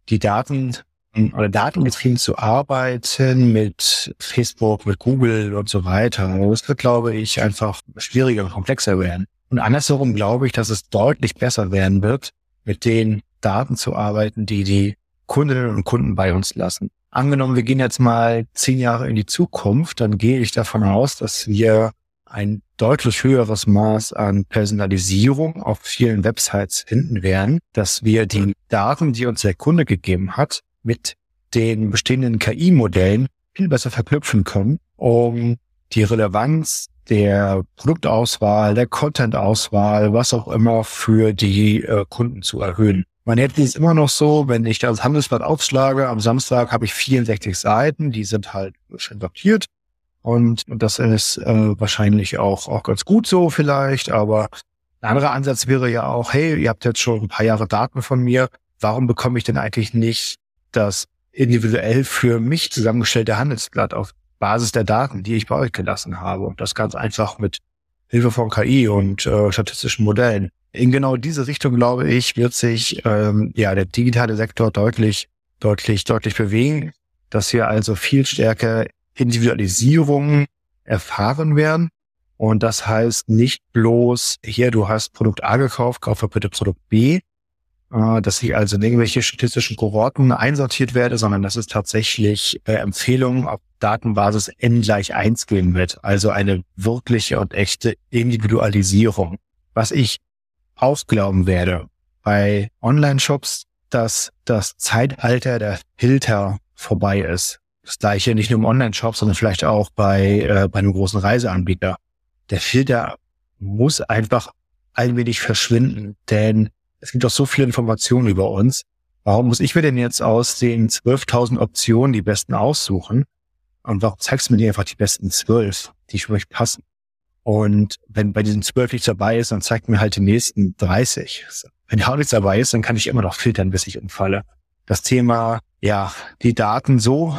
Die Daten oder datengetrieben zu arbeiten mit Facebook, mit Google und so weiter. Das wird, glaube ich, einfach schwieriger und komplexer werden. Und andersherum glaube ich, dass es deutlich besser werden wird, mit den Daten zu arbeiten, die die Kundinnen und Kunden bei uns lassen. Angenommen, wir gehen jetzt mal zehn Jahre in die Zukunft, dann gehe ich davon aus, dass wir ein deutlich höheres Maß an Personalisierung auf vielen Websites finden werden, dass wir die Daten, die uns der Kunde gegeben hat, mit den bestehenden KI-Modellen viel besser verknüpfen können, um die Relevanz der Produktauswahl, der Content-Auswahl, was auch immer für die äh, Kunden zu erhöhen. Man hätte es immer noch so, wenn ich das Handelsblatt aufschlage, am Samstag habe ich 64 Seiten, die sind halt schön sortiert. Und, das ist äh, wahrscheinlich auch, auch ganz gut so vielleicht. Aber ein anderer Ansatz wäre ja auch, hey, ihr habt jetzt schon ein paar Jahre Daten von mir. Warum bekomme ich denn eigentlich nicht das individuell für mich zusammengestellte Handelsblatt auf Basis der Daten, die ich bei euch gelassen habe? Und das ganz einfach mit Hilfe von KI und äh, statistischen Modellen in genau diese Richtung, glaube ich, wird sich ähm, ja der digitale Sektor deutlich, deutlich, deutlich bewegen, dass wir also viel stärker Individualisierung erfahren werden. Und das heißt nicht bloß, hier, du hast Produkt A gekauft, kaufe bitte Produkt B, äh, dass ich also in irgendwelche statistischen Kohorten einsortiert werde, sondern dass es tatsächlich äh, Empfehlungen auf Datenbasis n gleich eins geben wird. Also eine wirkliche und echte Individualisierung. Was ich auch glauben werde bei Online-Shops, dass das Zeitalter der Filter vorbei ist. Das gleiche nicht nur im Online-Shop, sondern vielleicht auch bei, äh, bei einem großen Reiseanbieter. Der Filter muss einfach ein wenig verschwinden, denn es gibt doch so viele Informationen über uns. Warum muss ich mir denn jetzt aus den 12.000 Optionen die besten aussuchen? Und warum zeigst du mir einfach die besten zwölf, die für mich passen? Und wenn bei diesen zwölf nichts dabei ist, dann zeigt mir halt die nächsten 30. Wenn auch nichts dabei ist, dann kann ich immer noch filtern, bis ich umfalle. Das Thema, ja, die Daten so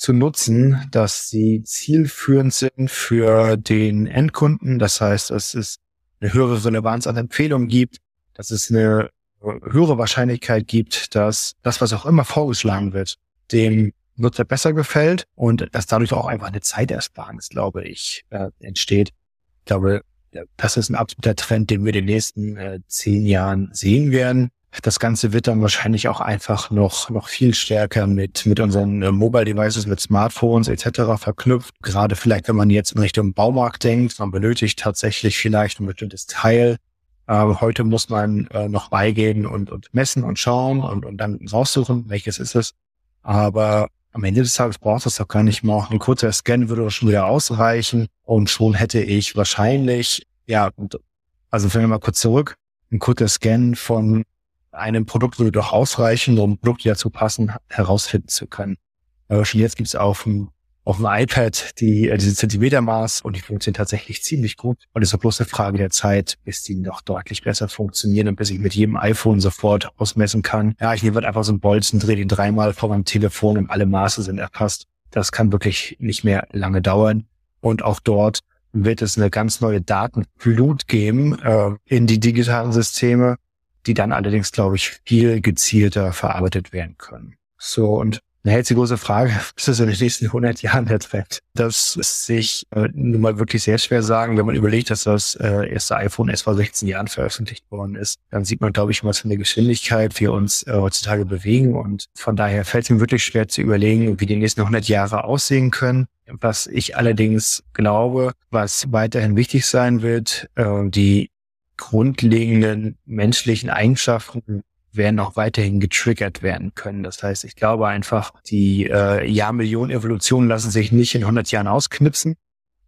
zu nutzen, dass sie zielführend sind für den Endkunden. Das heißt, dass es eine höhere Relevanz an Empfehlungen gibt, dass es eine höhere Wahrscheinlichkeit gibt, dass das, was auch immer vorgeschlagen wird, dem Nutzer besser gefällt und dass dadurch auch einfach eine Zeitersparnis, glaube ich, äh, entsteht glaube, das ist ein absoluter Trend, den wir in den nächsten äh, zehn Jahren sehen werden. Das Ganze wird dann wahrscheinlich auch einfach noch, noch viel stärker mit, mit unseren äh, Mobile Devices, mit Smartphones etc. verknüpft. Gerade vielleicht, wenn man jetzt in Richtung Baumarkt denkt, man benötigt tatsächlich vielleicht ein bestimmtes Teil. Äh, heute muss man äh, noch beigehen und, und messen und schauen und, und dann raussuchen, welches ist es. Aber am Ende des Tages braucht es doch gar nicht mal. Ein kurzer Scan würde schon wieder ausreichen und schon hätte ich wahrscheinlich, ja, also wenn wir mal kurz zurück, ein kurzer Scan von einem Produkt würde doch ausreichen, um Produkte dazu passen, herausfinden zu können. Aber schon jetzt gibt es auf dem auf dem iPad die, äh, diese Zentimetermaß und die funktionieren tatsächlich ziemlich gut. Und es ist bloß eine Frage der Zeit, bis die noch deutlich besser funktionieren und bis ich mit jedem iPhone sofort ausmessen kann. Ja, ich nehme einfach so einen Bolzen, drehe den dreimal vor meinem Telefon und alle Maße sind erfasst. Das kann wirklich nicht mehr lange dauern. Und auch dort wird es eine ganz neue Datenflut geben äh, in die digitalen Systeme, die dann allerdings, glaube ich, viel gezielter verarbeitet werden können. So, und na, jetzt die große Frage, ist das in den nächsten 100 Jahren der Trend? Das ist sich äh, nun mal wirklich sehr schwer sagen. Wenn man überlegt, dass das äh, erste iPhone erst vor 16 Jahren veröffentlicht worden ist, dann sieht man, glaube ich, was für eine Geschwindigkeit wir uns äh, heutzutage bewegen. Und von daher fällt es mir wirklich schwer zu überlegen, wie die nächsten 100 Jahre aussehen können. Was ich allerdings glaube, was weiterhin wichtig sein wird, äh, die grundlegenden menschlichen Eigenschaften werden auch weiterhin getriggert werden können. Das heißt, ich glaube einfach, die äh, Jahrmillionen-Evolutionen lassen sich nicht in 100 Jahren ausknipsen.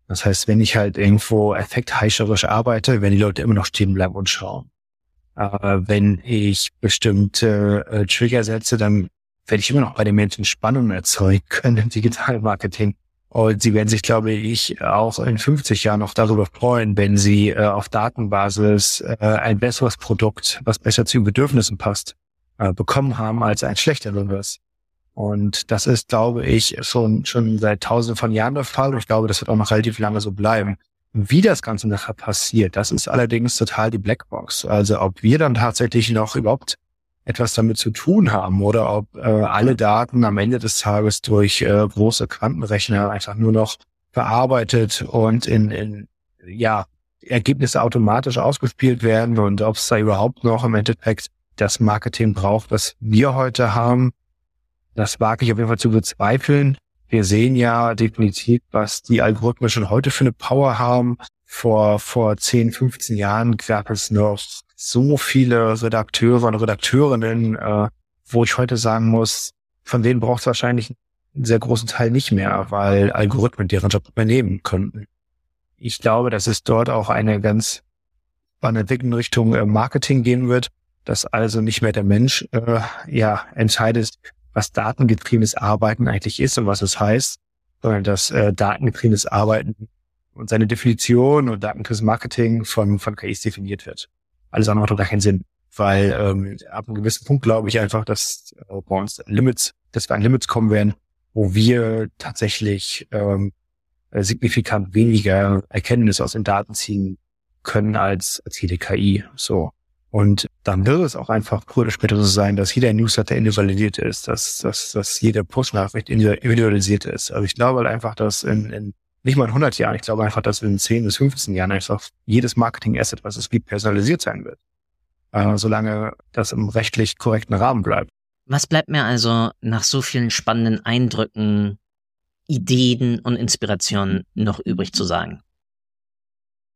Das heißt, wenn ich halt irgendwo effektheischerisch arbeite, werden die Leute immer noch stehen bleiben und schauen. Aber wenn ich bestimmte äh, Trigger setze, dann werde ich immer noch bei den Menschen Spannung erzeugen können im Digitalmarketing. Und sie werden sich, glaube ich, auch in 50 Jahren noch darüber freuen, wenn sie äh, auf Datenbasis äh, ein besseres Produkt, was besser zu ihren Bedürfnissen passt, äh, bekommen haben als ein schlechteres. Und das ist, glaube ich, schon, schon seit tausenden von Jahren der Fall. Und ich glaube, das wird auch noch relativ lange so bleiben. Wie das Ganze nachher passiert, das ist allerdings total die Blackbox. Also ob wir dann tatsächlich noch überhaupt etwas damit zu tun haben oder ob äh, alle Daten am Ende des Tages durch äh, große Quantenrechner einfach nur noch verarbeitet und in, in ja, Ergebnisse automatisch ausgespielt werden und ob es da überhaupt noch im Endeffekt das Marketing braucht, was wir heute haben. Das wage ich auf jeden Fall zu bezweifeln. Wir sehen ja definitiv, was die Algorithmen schon heute für eine Power haben. Vor, vor 10, 15 Jahren gab es noch so viele Redakteure und Redakteurinnen, äh, wo ich heute sagen muss, von denen braucht es wahrscheinlich einen sehr großen Teil nicht mehr, weil Algorithmen deren Job übernehmen könnten. Ich glaube, dass es dort auch eine ganz spannende Entwicklung Richtung äh, Marketing gehen wird, dass also nicht mehr der Mensch äh, ja entscheidet, was datengetriebenes Arbeiten eigentlich ist und was es heißt, sondern dass äh, datengetriebenes Arbeiten und seine Definition und datengetriebenes Marketing von, von KIs definiert wird. Alles andere macht doch gar keinen Sinn, weil ähm, ab einem gewissen Punkt glaube ich einfach, dass äh, bei uns Limits, dass wir an Limits kommen werden, wo wir tatsächlich ähm, signifikant weniger Erkenntnisse aus den Daten ziehen können als, als jede KI. So. Und dann wird es auch einfach früher oder später so sein, dass jeder Newsletter individualisiert ist, dass, dass, dass jede Push-Nachricht individualisiert ist. Also ich glaube halt einfach, dass in, in nicht mal in 100 Jahren, ich glaube einfach, dass in 10 bis 15 Jahren einfach jedes Marketing-Asset, was es gibt, personalisiert sein wird. Äh, solange das im rechtlich korrekten Rahmen bleibt. Was bleibt mir also nach so vielen spannenden Eindrücken, Ideen und Inspirationen noch übrig zu sagen?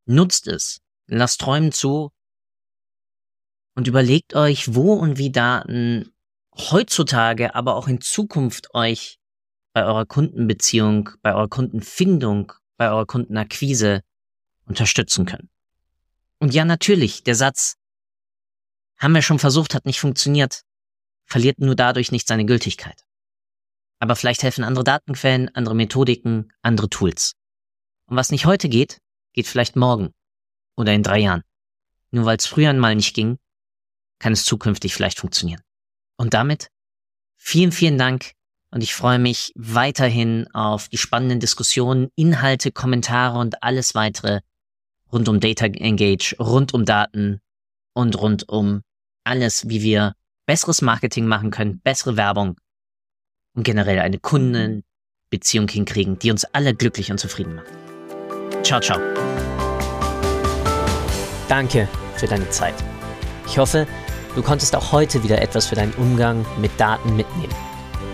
Nutzt es, lasst Träumen zu und überlegt euch, wo und wie Daten heutzutage, aber auch in Zukunft euch bei eurer Kundenbeziehung, bei eurer Kundenfindung, bei eurer Kundenakquise unterstützen können. Und ja, natürlich, der Satz, haben wir schon versucht, hat nicht funktioniert, verliert nur dadurch nicht seine Gültigkeit. Aber vielleicht helfen andere Datenquellen, andere Methodiken, andere Tools. Und was nicht heute geht, geht vielleicht morgen oder in drei Jahren. Nur weil es früher einmal nicht ging, kann es zukünftig vielleicht funktionieren. Und damit vielen, vielen Dank und ich freue mich weiterhin auf die spannenden Diskussionen, Inhalte, Kommentare und alles weitere rund um Data Engage, rund um Daten und rund um alles, wie wir besseres Marketing machen können, bessere Werbung und generell eine Kundenbeziehung hinkriegen, die uns alle glücklich und zufrieden macht. Ciao, ciao. Danke für deine Zeit. Ich hoffe, Du konntest auch heute wieder etwas für deinen Umgang mit Daten mitnehmen